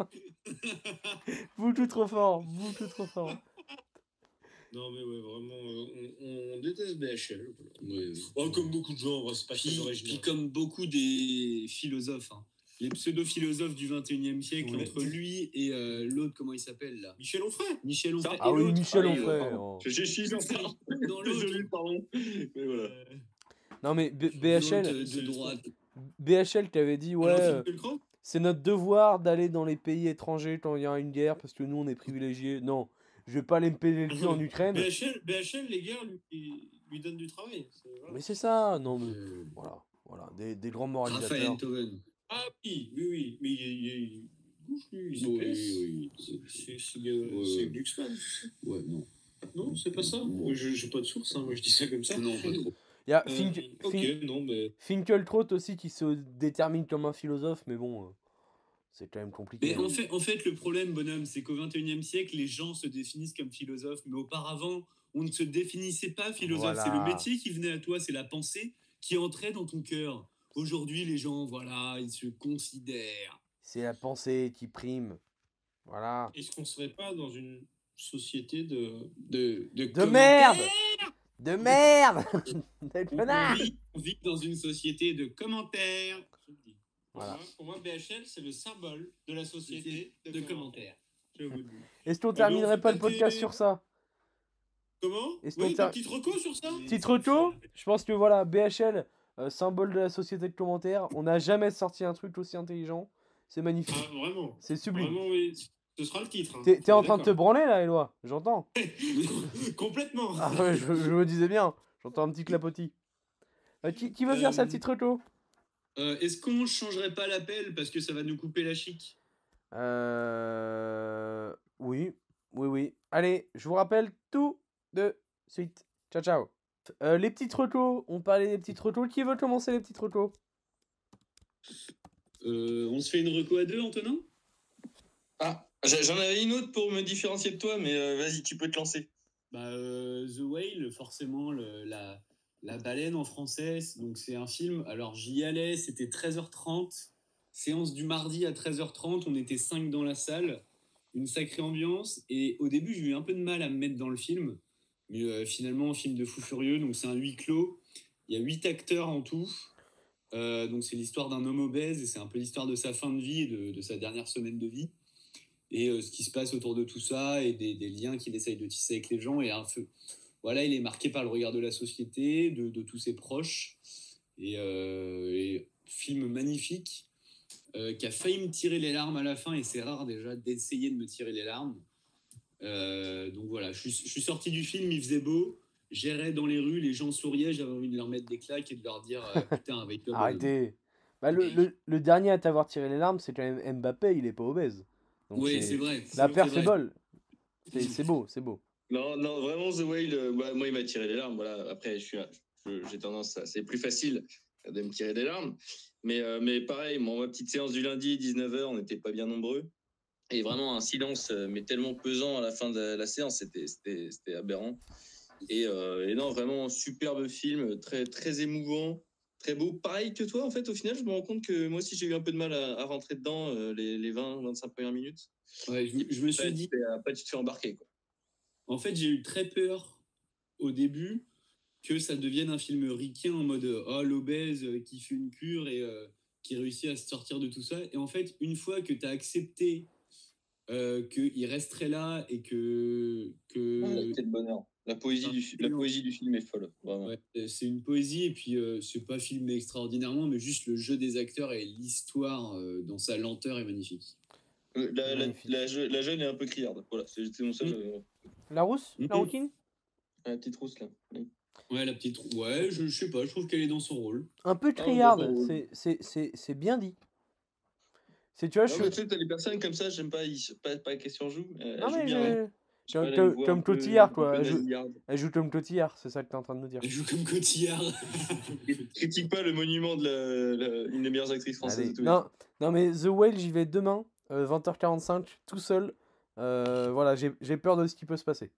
beaucoup trop fort, beaucoup trop fort. Non, mais ouais, vraiment, euh, on, on déteste BHL. Ouais, ouais. Oh, comme beaucoup de gens, c'est pas Puis, original. puis comme beaucoup des philosophes, hein. les pseudo-philosophes du 21e siècle, Ouais. entre lui et euh, l'autre, comment il s'appelle là? Michel Onfray Michel Onfray. Ah oui, Michel Ah Onfray. pardon. oh. J'ai chié. Dans l'autre. (laughs) Désolé, pardon. Mais voilà. Euh, Non mais B- BHL, de droite. BHL t'avait dit ouais, euh, Finkielkraut c'est notre devoir d'aller dans les pays étrangers quand il y a une guerre parce que nous on est privilégiés. Non, je vais pas aller me péter le cul en (laughs) Ukraine. BHL, BHL, les gars, lui, lui donnent du travail. voilà. Mais c'est ça, non mais Euh, voilà, voilà, des, des grands Raphaël moralisateurs. Enthoven. Ah oui, oui, oui, mais il est, il gauche, lui, il est Oui, PS. oui, C'est- C'est c'est, Ouais, euh, c'est ouais. Glucksmann. Ouais, non. Non, c'est pas ça? Moi, je j'ai pas de source, hein, moi je dis ça comme ça. Non, pas trop. Il y a Euh, Fink- ok, Fink- non, mais. Finkelkraut aussi qui se détermine comme un philosophe, mais bon, euh, c'est quand même compliqué. Mais hein. en fait, en fait, le problème, bonhomme, c'est qu'au 21e siècle, les gens se définissent comme philosophes, mais auparavant, on ne se définissait pas philosophe. Voilà. C'est le métier qui venait à toi, c'est la pensée qui entrait dans ton cœur. Aujourd'hui, les gens, voilà, ils se considèrent. C'est la pensée qui prime. Voilà. Est-ce qu'on serait pas dans une société de. De, de, De merde De merde (laughs) (laughs) De On vit, on vit dans une société de commentaires. Voilà. Pour, moi, pour moi, BHL, c'est le symbole de la société De commentaires. Est-ce qu'on terminerait pas le podcast sur ça? Comment? Est-ce Oui, recos sur ça? Petite reco, je pense que voilà, BHL, euh, symbole de la société de commentaires, on n'a jamais sorti un truc aussi intelligent. C'est magnifique, Ah, vraiment. c'est sublime. Vraiment, oui. Ce sera le titre. hein. T'es en train de te branler là, Eloi J'entends. (laughs) Complètement. Ah ouais, je, je me disais bien, j'entends un petit clapotis. Euh, qui, qui veut faire sa Euh, petite reco? Euh, Est-ce qu'on changerait pas l'appel parce que ça va nous couper la chic? Euh... Oui, oui, oui. Allez, je vous rappelle tout de suite. Ciao, ciao. Euh, les petites recos, on parlait des petites recos. Qui veut commencer les petites recos Euh, On se fait une reco à deux, Antonin? Ah, j'en avais une autre pour me différencier de toi, mais euh, vas-y, tu peux te lancer. bah, euh, The Whale, forcément, le- la, la baleine en français. Donc, c'est un film. Alors, j'y allais, c'était 13h30. Séance du mardi à 13h30. On était 5 dans la salle. Une sacrée ambiance. Et au début, j'ai eu un peu de mal à me mettre dans le film. Mais euh, finalement, film de fou furieux. Donc, c'est un huis clos. Il y a 8 acteurs en tout. Euh, donc, c'est l'histoire d'un homme obèse et c'est un peu l'histoire de sa fin de vie et de, de sa dernière semaine de vie. Et euh, ce qui se passe autour de tout ça et des, des liens qu'il essaye de tisser avec les gens. Et un feu. Voilà, il est marqué par le regard de la société, de, de tous ses proches. Et, euh, et film magnifique euh, qui a failli me tirer les larmes à la fin. Et c'est rare déjà d'essayer de me tirer les larmes. Euh, donc voilà, je suis, je suis sorti du film, il faisait beau. J'errais dans les rues, les gens souriaient, j'avais envie de leur mettre des claques et de leur dire (laughs) Putain, avec toi. Arrêtez. Bah, le, le- le dernier à t'avoir tiré les larmes, c'est quand même Mbappé, il est pas obèse. Donc Oui, c'est vrai. La c'est paire fait bol. C'est (laughs) c'est beau, c'est beau. Non, non, vraiment, The Whale, euh, bah, moi, il m'a tiré les larmes. Voilà. Après, je suis, je- j'ai tendance à. C'est plus facile de me tirer des larmes. Mais, euh, mais pareil, moi, ma petite séance du lundi, 19h, on n'était pas bien nombreux. Et vraiment, un silence, euh, mais tellement pesant à la fin de la séance, c'était, c'était, c'était aberrant. Et, euh, et non, vraiment, superbe film, très, très émouvant, très beau. Pareil que toi, en fait, au final, je me rends compte que moi aussi, j'ai eu un peu de mal à, à rentrer dedans euh, les, les 20, 25 premières minutes. Ouais, je, me- je me suis dit tu te fais embarquer. Quoi. En fait, j'ai eu très peur au début que ça devienne un film ricain en mode euh, oh l'obèse euh, qui fait une cure et euh, qui réussit à se sortir de tout ça. Et en fait, une fois que tu as accepté euh, qu'il resterait là et que, que bonheur. La poésie, du, fi- la poésie du film est folle, vraiment. ouais, c'est une poésie et puis euh, c'est pas filmé extraordinairement, mais juste le jeu des acteurs et l'histoire euh, dans sa lenteur est magnifique. Euh, La, la, Magnifique. la, je- la jeune est un peu criarde. Voilà, c'est mon seul. La rousse La Mhm. rouquine La petite rousse, là. Oui. Ouais, la petite. Ouais, je, je sais pas, je trouve qu'elle est dans son rôle. Un peu Ah, criarde, d'accord. c'est- c'est- c'est c'est bien dit. C'est, tu vois, Non, je... tu t'as des personnes comme ça, j'aime pas, ils, pas, pas question joue. euh, Non, mais bien, je- hein. Comme- comme- Cotillard, quoi, elle joue- nasillarde. Elle joue comme Cotillard, c'est ça que t'es en train de nous dire. Elle joue comme Cotillard. Critique pas le monument de la, la- une des meilleures actrices françaises Allez. de tous les Non, temps. non, mais The Whale, j'y vais demain, euh, 20h45, tout seul. Euh, voilà, j'ai j'ai peur de ce qui peut se passer.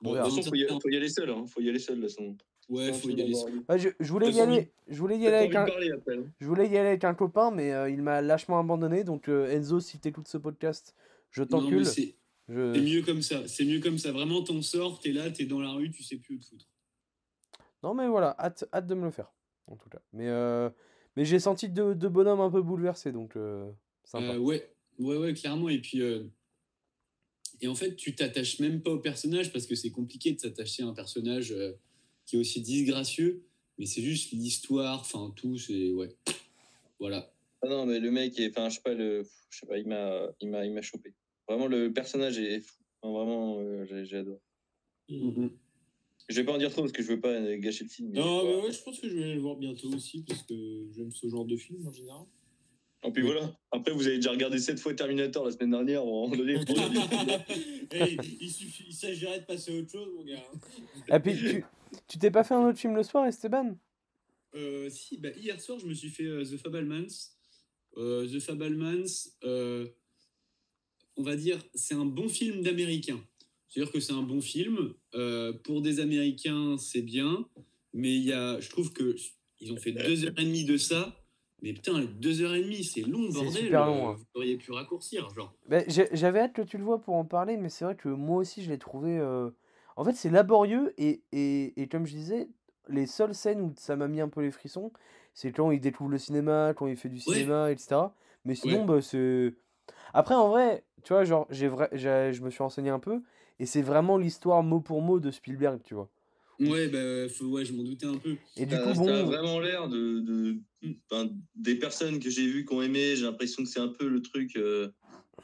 Bon, On De toute façon, faut y, faut y aller seul, hein. Faut y aller seul, toute façon. Ouais, faut y aller. seul. Ouais, je, je voulais y aller, je voulais y T'as aller pas avec un, hein. je voulais y aller avec un copain, mais euh, il m'a lâchement abandonné. Donc euh, Enzo, si t'écoutes ce podcast, je t'encule. c'est Je... mieux comme ça. C'est mieux comme ça. Vraiment, t'en sors, t'es là, t'es dans la rue, tu sais plus où te foutre. Non, mais voilà, hâte, hâte de me le faire, en tout cas. Mais, euh, mais j'ai senti deux, deux bonhommes un peu bouleversés, donc euh, sympa. Euh, ouais, ouais, ouais, clairement. Et puis, euh, et en fait, tu t'attaches même pas au personnage parce que c'est compliqué de s'attacher à un personnage euh, qui est aussi disgracieux. Mais c'est juste l'histoire, enfin tout, c'est ouais. Voilà. Ah non, mais le mec, est- enfin, je sais pas, le, je sais pas, il m'a, il m'a, il m'a chopé. Vraiment, le personnage est fou. Enfin, vraiment, euh, j'adore. Mhm. Je vais pas en dire trop parce que je veux pas euh, gâcher le film. mais- Non, mais ouais, je pense que je vais aller le voir bientôt aussi, parce que j'aime ce genre de film en général. Et puis voilà. Après, vous avez déjà regardé 7 fois Terminator la semaine dernière. On. (laughs) Hey, il suffit, il s'agirait de passer à autre chose, mon gars. Et puis, tu tu t'es pas fait un autre film le soir, Esteban? Euh, si, bah, hier soir, je me suis fait euh, The Fablemans. Euh, The Fablemans, euh, on va dire, c'est un bon film d'américain. C'est-à-dire que c'est un bon film. euh, pour des Américains, c'est bien. Mais il y a, je trouve que ils ont fait deux heures et demie de ça. Mais putain, deux heures et demie, c'est long, C'est bordel. super long, hein. Vous auriez pu raccourcir, genre. Ben, j'ai- J'avais hâte que tu le vois pour en parler, mais c'est vrai que moi aussi je l'ai trouvé. euh, En fait, c'est laborieux et, et, et comme je disais, les seules scènes où ça m'a mis un peu les frissons, c'est quand il découvre le cinéma, quand il fait du Ouais. cinéma, etc. Mais sinon, Ouais. bah, c'est Après, en vrai, tu vois, genre, j'ai vrai, je me suis renseigné un peu, et c'est vraiment l'histoire mot pour mot de Spielberg, tu vois. Ouais, bah, faut- ouais, je m'en doutais un peu. Et du Ça, a vraiment l'air de, de- enfin, des personnes que j'ai vues qui ont aimé. J'ai l'impression que c'est un peu le truc euh,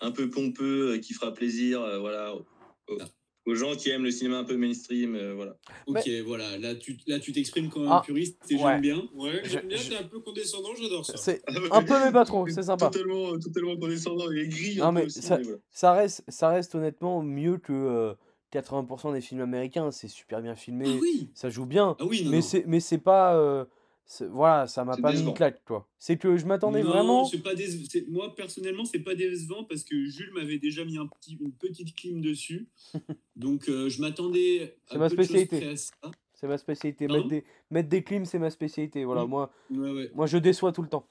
un peu pompeux euh, qui fera plaisir, euh, voilà, aux, aux- aux gens qui aiment le cinéma un peu mainstream, euh, voilà. Ok, voilà, là tu là tu t'exprimes comme un Ah, puriste et ouais. j'aime bien. Ouais, j'aime bien, je- t'es un peu condescendant, j'adore ça. c'est un peu, mais pas trop, c'est sympa. Totalement, totalement condescendant et gris. Non, un peu mais aussi, ça- mais voilà. Ça reste, ça reste honnêtement mieux que euh, 80% des films américains, c'est super bien filmé, Ah oui, ça joue bien, ah oui, non, mais c'est, mais c'est pas, euh, voilà, ça m'a pas mis une claque, quoi. C'est que je m'attendais vraiment, pas déce- Moi personnellement, c'est pas décevant parce que Jules m'avait déjà mis un petit, une petite clim dessus, (laughs) donc euh, je m'attendais C'est à ma de spécialité. à c'est ma spécialité, Pardon mettre des, mettre des clims, c'est ma spécialité, voilà, moi, Ouais, ouais. moi je déçois tout le temps.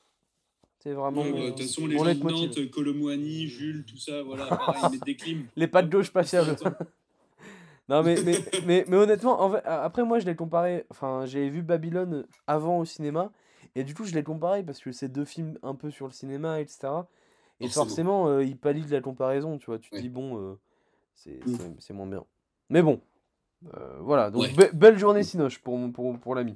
C'est vraiment Ouais, bah, De toute façon, les gens de. Nantes, Colomboigny, Jules, tout ça, voilà, pareil, (laughs) ils mettent des clims. Les pattes gauche patiables. (laughs) Non, mais, mais, mais, mais honnêtement, en fait, a- après, moi, je l'ai comparé. Enfin, j'avais vu Babylone avant au cinéma. Et du coup, je l'ai comparé parce que c'est deux films un peu sur le cinéma, etc. Et Forcément. euh, il pallie de la comparaison, tu vois. Tu te dis, bon, euh, c'est Mm. c'est- moins bien. Mais bon, euh, voilà. Donc, Ouais. be- belle journée Sinoche pour, pour, pour l'ami.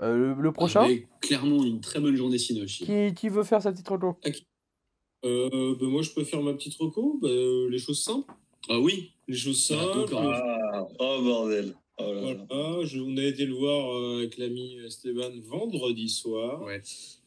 Euh, le, le prochain, Ah, clairement, une très bonne journée Sinoche. qui, qui veut faire sa petite reco? Euh, bah, moi, je peux faire ma petite reco, bah, euh, les choses simples. Ah oui, Les choses Ah, simples. Ah, oh bordel. Oh là là. Voilà, je- on a été le voir euh, avec l'ami Esteban vendredi soir. ouais.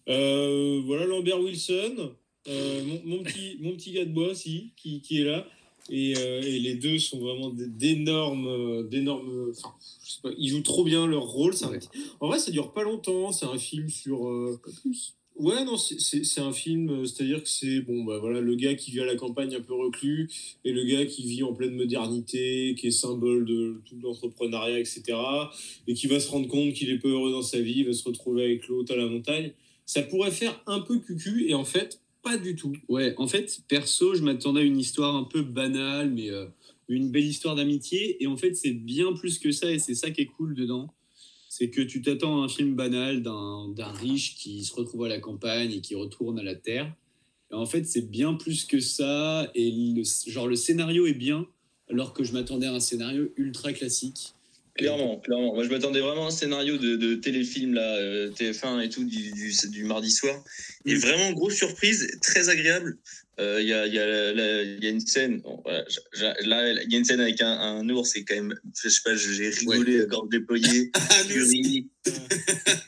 Euh, voilà Lambert Wilson, euh, mon, mon petit, (laughs) mon petit gars de bois aussi, qui, qui est là. Et, euh, et les deux sont vraiment d'énormes. d'énormes enfin, je sais pas, ils jouent trop bien leur rôle. un En vrai, ça dure pas longtemps. C'est un film sur. pas plus. Ouais, non, c'est- un film, euh, c'est-à-dire que c'est bon, bah voilà, le gars qui vit à la campagne un peu reclus et le gars qui vit en pleine modernité, qui est symbole de tout l'entrepreneuriat, etc. Et qui va se rendre compte qu'il est peu heureux dans sa vie, va se retrouver avec l'autre à la montagne. Ça pourrait faire un peu cucu et en fait, pas du tout. Ouais, en fait, perso, je m'attendais à une histoire un peu banale, mais euh, une belle histoire d'amitié. Et en fait, c'est bien plus que ça, et c'est ça qui est cool dedans. C'est que tu t'attends à un film banal d'un riche qui se retrouve à la campagne et qui retourne à la terre. Et en fait, c'est bien plus que ça. Et le, genre, le scénario est bien, alors que je m'attendais à un scénario ultra classique. Clairement, clairement. Moi, je m'attendais vraiment à un scénario de, de téléfilm, là, euh, TF1 et tout, du, du, du mardi soir. Et Mm. vraiment, grosse surprise, très agréable. Euh, Il y, a, il y, a, la- la- il y a une scène, bon, voilà, là, il y a une scène avec un, un ours, c'est quand même, je sais pas, j'ai rigolé, à gorge déployée.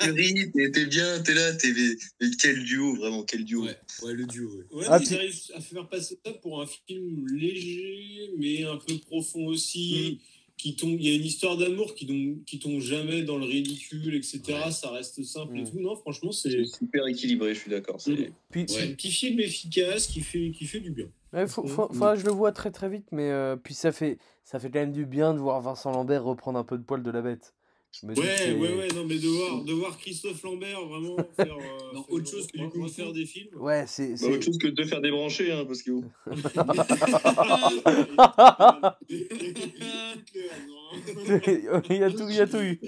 Ris, t'es bien, t'es là, t'es, mais, quel duo, vraiment, quel duo. Ouais, ouais, le duo. ouais. Ouais, Ah, ils arrivent à faire passer ça pour un film léger, mais un peu profond aussi. Qui tombe, il y a une histoire d'amour qui tombe, qui tombe jamais dans le ridicule, etc. Ouais. Ça reste simple et Mm. tout. Non, franchement, c'est super équilibré, je suis d'accord. c'est- un petit film efficace qui fait, qui fait du bien. Ouais, faut, faut, Mm. faudra que je le vois très très vite, mais euh, puis ça fait, ça fait quand même du bien de voir Vincent Lambert reprendre un peu de poil de la bête. Je me dis que Ouais, ouais, ouais, non, mais de voir, de voir Christophe Lambert vraiment (laughs) faire, euh, Non, faire- autre chose que du coup, faire des films. Ouais, c'est. Bah, autre chose que de faire débrancher, hein, parce que (laughs) (laughs) il y a tout, il y a tout eu.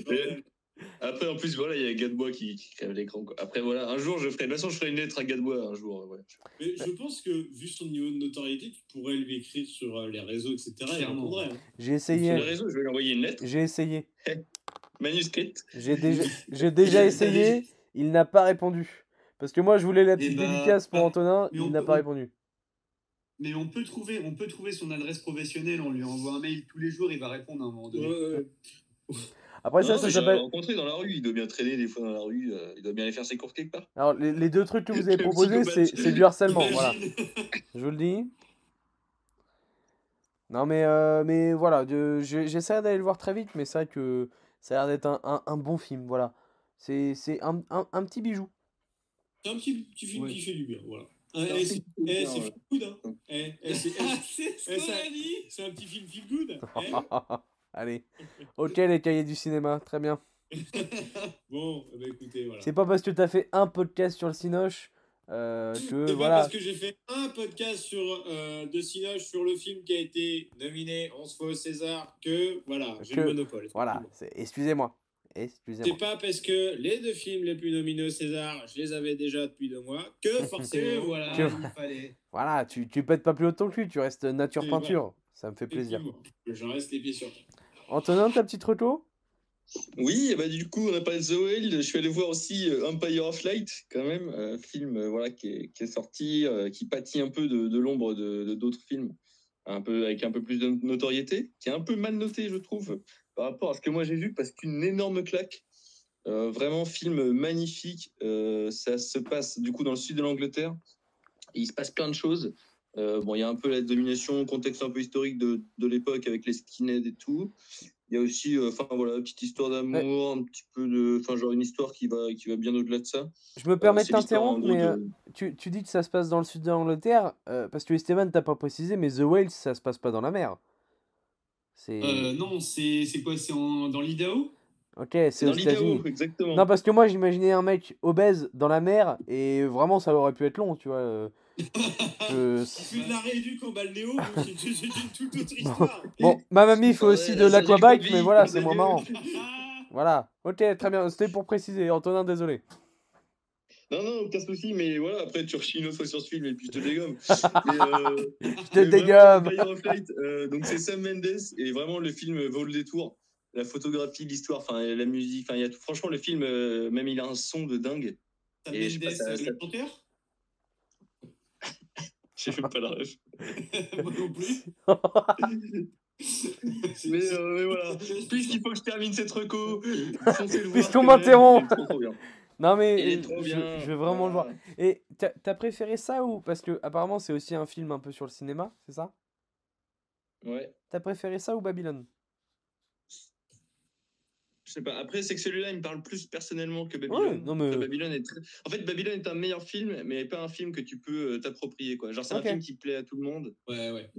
Après, en plus, voilà, il y a Gadebois qui, qui crève l'écran. Après, voilà, un jour, je ferai. De toute façon, je ferai une lettre à Gadebois un jour. ouais. Mais je pense que, vu son niveau de notoriété, tu pourrais lui écrire sur euh, les réseaux, etc. Hein. J'ai Sur les essayé. réseaux, je vais lui envoyer une lettre J'ai essayé. Manuscrite. J'ai déjà, j'ai déjà J'ai- (laughs) essayé. Il n'a pas répondu. Parce que moi, je voulais la petite bah, dédicace pour Antonin. Il n'a pas on- répondu. Mais on peut trouver, on peut trouver son adresse professionnelle. On lui envoie un mail tous les jours. Il va répondre à un moment donné. Ouais, ouais. (laughs) Après, Non, ça, ça s'appelle. rencontré dans la rue. Il doit bien traîner des fois dans la rue. euh, il doit bien aller faire ses courses quelque part. Alors, les, les deux trucs que vous avez (laughs) proposés, c'est du harcèlement. Voilà. Je vous le dis. Non, mais, euh, mais voilà. J'essaie d'aller le voir très vite, mais c'est vrai que ça a l'air d'être un, un, un bon film. Voilà. C'est c'est un, un, un petit bijou. C'est un petit, petit film Ouais. qui fait du bien, voilà. C'est eh, c'est feel good, hein. Eh, eh, (laughs) Ah, eh, un petit film feel good. eh. (laughs) Allez. Ok, les cahiers du cinéma. Très bien. (laughs) Bon, ben, écoutez, voilà. C'est pas parce que t'as fait un podcast sur le Cinoche euh, que C'est pas voilà. parce que j'ai fait un podcast sur, euh, de Cinoche sur le film qui a été nominé 11 fois au César que, voilà, j'ai le monopole. Voilà. Excusez-moi. Excusez-moi. C'est pas parce que les deux films les plus nominés au César, je les avais déjà depuis deux mois, que (laughs) forcément, voilà, il fallait. Voilà, tu, tu pètes pas plus haut ton cul, tu restes nature peinture. Ça me fait plaisir. J'en reste les pieds sur terre. Antonin, ta petite retour? Oui, bah du coup, on a parlé de The Whale. Je suis allé voir aussi euh, Empire of Light, quand même, un film euh, voilà, qui, est, sorti, euh, qui pâtit un peu de, l'ombre de d'autres films, un peu, avec un peu plus de notoriété, qui est un peu mal noté, je trouve, par rapport à ce que moi j'ai vu, parce qu'une énorme claque. Euh, vraiment, film magnifique. Euh, ça se passe du coup dans le sud de l'Angleterre. Il se passe plein de choses. Euh, bon, il y a un peu la domination, contexte un peu historique de, de l'époque avec les skinheads et tout. Il y a aussi, euh, enfin voilà, une petite histoire d'amour, un petit peu de, enfin genre une histoire qui va, qui va bien au-delà de ça. Je me permets Euh, de t'interrompre, mais euh, de- tu, tu dis que ça se passe dans le sud de l'Angleterre, euh, parce que Esteban, t'as pas précisé, mais The Whale, ça se passe pas dans la mer. C'est. Euh, non, c'est c'est quoi C'est en- dans l'Idaho? Ok, c'est aux dans l'Idaho, États-Unis. exactement. Non, parce que moi j'imaginais un mec obèse dans la mer et vraiment ça aurait pu être long, tu vois. Je- Tu fais de la rééduque en balnéo, c'est une toute autre histoire. Bon, ma mamie fait aussi de l'aquabike, mais voilà, c'est moins marrant. Voilà, ok, très bien, c'était pour préciser. Antonin, désolé. Non, non, aucun souci, mais voilà, après tu rechis une autre fois sur ce film et puis je te dégomme. (laughs) euh, Je te vraiment, dégomme. Euh, donc c'est Sam Mendes et vraiment le film vaut le détour. La photographie, l'histoire, enfin la musique, enfin il y a tout. Franchement, le film, euh, même il a un son de dingue. Sam Et pas, Mendes, ça- le chanteur? J'ai même pas la ref. (laughs) Moi non plus. (laughs) Mais, euh, mais voilà, puisqu'il faut que je termine cette reco, Puisqu'on m'interrompt. il est trop, trop bien. Non, mais Il est trop je, bien. je veux vraiment le voir. Et t'as préféré ça ou. Parce que apparemment c'est aussi un film un peu sur le cinéma, c'est ça? Ouais. T'as préféré ça ou Babylone? Sais pas. Après, c'est que celui-là, il me parle plus personnellement que Babylone. Ouais, non, mais- Après, Babylone est très... En fait, Babylone est un meilleur film, mais pas un film que tu peux euh, t'approprier. quoi. Genre, c'est un film qui plaît à tout le monde. Ouais, ouais.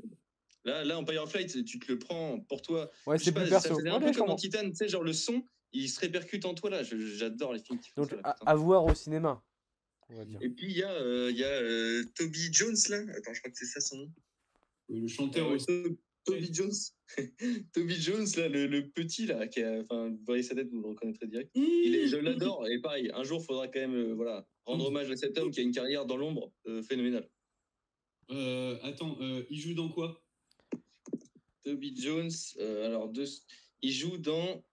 Là, là, Empire of Light, tu te le prends pour toi. Ouais, c'est plus perso. Ça faisait un peu comme en. Titan, tu sais, genre le son, il se répercute en toi là. J'adore les films qui font Donc ça. là, à, voir au cinéma, on va dire. Et puis, il y a, euh, il y a euh, Toby Jones là. Attends, je crois que c'est ça son nom. Le chanteur Euh, aussi. To- Toby Jones. (laughs) Toby Jones, là, le, le petit, là, qui a, enfin, vous voyez sa tête, vous le reconnaîtrez direct. Il est, je l'adore, et pareil, un jour, il faudra quand même euh, voilà, rendre hommage à cet homme qui a une carrière dans l'ombre euh, phénoménale. Euh, attends, il joue dans quoi? Toby Jones, alors, il joue dans.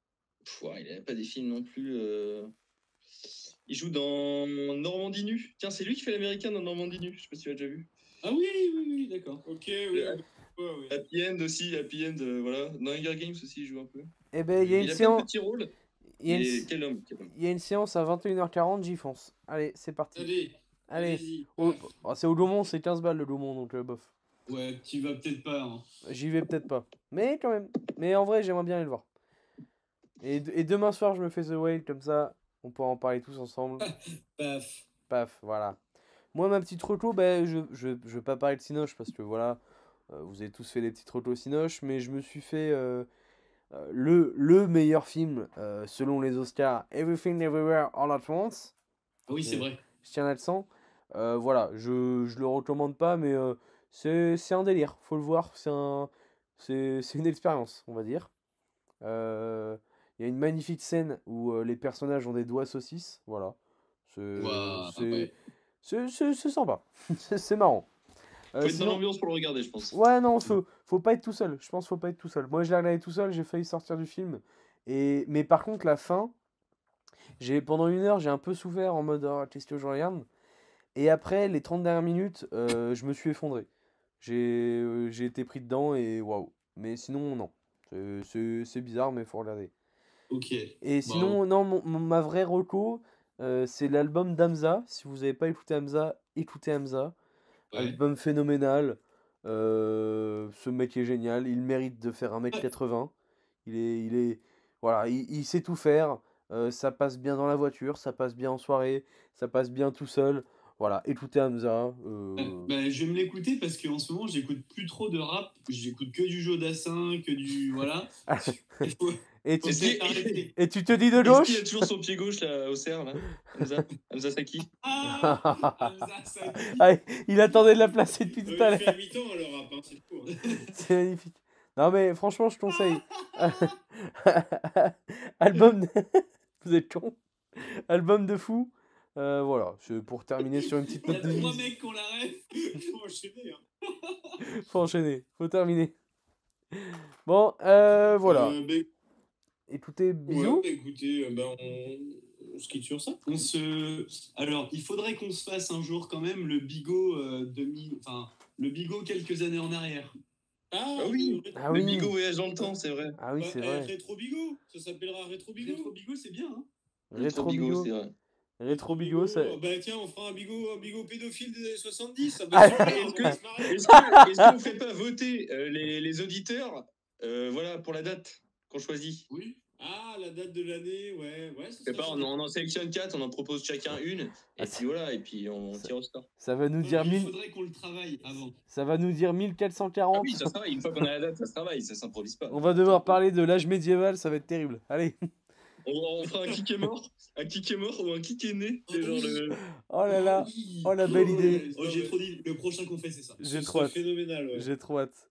Pff, il n'a pas des films non plus. Il joue dans Normandie nue. Tiens, c'est lui qui fait l'américain dans Normandie nue. Je sais pas si tu l'as déjà vu. Ah oui, oui, oui, d'accord. Ok, oui. Ouais. Happy End aussi, Happy End, euh, voilà. Dans Hunger Games aussi, il joue un peu. Eh ben, il y a Il une séance. Il y a une, quel homme, quel homme. il y a une séance à 21h40, j'y fonce. Allez, c'est parti. Allez, Allez. Oh, oh, c'est au Gaumont, c'est 15 balles le Gaumont, donc euh, bof. Ouais, tu vas peut-être pas. hein. J'y vais peut-être pas. Mais quand même. Mais en vrai, j'aimerais bien aller le voir. Et, et demain soir, je me fais The Whale, comme ça, on pourra en parler tous ensemble. (laughs) Paf. Paf, voilà. Moi, ma petite reco, ben, je, je, je vais pas parler de Cinoche parce que voilà, vous avez tous fait des petites retos Cinoche, mais je me suis fait euh, euh, le, le meilleur film euh, selon les Oscars, Everything Everywhere All at Once. Oui, c'est Euh, vrai. Je tiens à le sang. Euh, voilà, je, je le recommande pas, mais euh, c'est un délire, faut le voir, c'est un, c'est une expérience, on va dire. Euh, Il y a une magnifique scène où euh, les personnages ont des doigts saucisses, voilà. C'est c'est sympa, (laughs) c'est marrant. Euh, Faut être dans l'ambiance pour le regarder, je pense. Ouais, non, faut, faut pas être tout seul. Je pense faut pas être tout seul. Moi, je l'ai regardé tout seul, j'ai failli sortir du film. Et... Mais par contre, la fin, j'ai pendant une heure, j'ai un peu souffert en mode oh, qu'est-ce que je regarde? Et après, les 30 dernières minutes, euh, je me suis effondré. J'ai euh, j'ai été pris dedans et waouh. Mais sinon, non. C'est- bizarre, mais faut regarder. Ok. Et sinon, non, mon- mon- ma vraie reco, euh, c'est l'album d'Amza. Si vous n'avez pas écouté Hamza, écoutez Hamza. Album phénoménal. Euh, ce mec est génial. Il mérite de faire 1m80. Il est, il est, voilà, il, il sait tout faire. Euh, ça passe bien dans la voiture, ça passe bien en soirée, ça passe bien tout seul. Voilà, écoutez Hamza. euh, Euh, bah, je vais me l'écouter parce qu'en ce moment, j'écoute plus trop de rap. J'écoute que du Jodassin, que du. Voilà. (laughs) Il et, tu, (laughs) et te dis de gauche qu'il a toujours son pied gauche là, au cerf, là Hamza, Hamza Saki (laughs) Ah Hamza Saki. Ah, Il attendait de la placer depuis tout à l'heure. il fait 8 ans le rap, (laughs) c'est magnifique. Non mais franchement je conseille. Album de... Vous êtes con. Album de fou. Euh, voilà, pour terminer sur une petite Il y a note de trois musique. mecs qui ont la rêve. Faut enchaîner, hein. Faut enchaîner, faut terminer. Bon, euh, voilà. Euh, Écoutez, ouais, bisous. bah, écoutez, bah, on... on se quitte sur ça. On se... Alors, il faudrait qu'on se fasse un jour quand même le bigot euh, 2000... Enfin, le bigot quelques années en arrière. Ah, Ah oui. le- Ah Le oui. bigot voyage dans le temps, c'est vrai. Ah oui, bah, c'est eh, vrai. Rétro Bigot, ça s'appellera Rétro Bigot. Rétro bigot, c'est bien. Hein Rétro bigot, c'est vrai. Rétro bigot, ça. Oh, Bah tiens, on fera un bigot, un bigot pédophile des années 70. Ça Ah, (laughs) va que- est-ce qu'on ne fait pas voter euh, les, les auditeurs euh, voilà, pour la date qu'on choisit? Oui. Ah, la date de l'année, ouais, ouais. pas, on, en- on en sélectionne quatre, on en propose chacun une, et Ah, puis voilà, et puis on ça- tire au score. Ça va nous dire Il 1000... faudrait qu'on le travaille avant. ça va nous dire Ah 1440. oui, ça se travaille, une fois qu'on a la date, ça se travaille, ça s'improvise pas. On va devoir parler de l'âge médiéval, ça va être terrible. Allez. On, on fera un kick est mort, un kick est mort ou un kick est né. Oh genre oui. le. Oh là là, Oui. oh la belle idée. Oh, j'ai trop dit. Le prochain qu'on fait, c'est ça. J'ai trop hâte. phénoménal, ouais. J'ai trop hâte.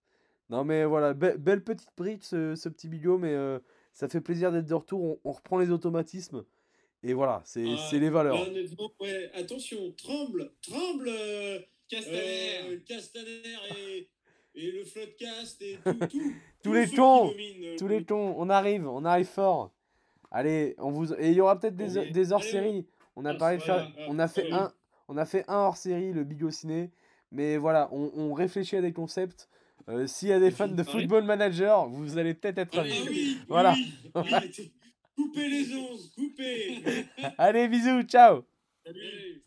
Non mais voilà, be- belle petite bride ce, ce petit bigot, mais euh, ça fait plaisir d'être de retour. On, on reprend les automatismes. Et voilà, c'est Ah, les valeurs. Là, honnêtement, ouais, attention, tremble, tremble, euh, Castaner. euh, Castaner et, (laughs) et le floodcast et tout, tout, (laughs) Tous les tons, euh, Tous les tons, on arrive, on arrive fort. Allez, on vous et il y aura peut-être des, hors-séries. On a Ah, parlé de voilà, faire, ah, on a fait oui. un, on a fait un hors-série, le Bigot Ciné. Mais voilà, on, on réfléchit à des concepts. Euh, S'il y a des fans de Allez. Football Manager, vous allez peut-être être ravis. Ah oui, Voilà. oui. Coupez les ondes, coupez. (laughs) Allez, bisous, ciao Salut.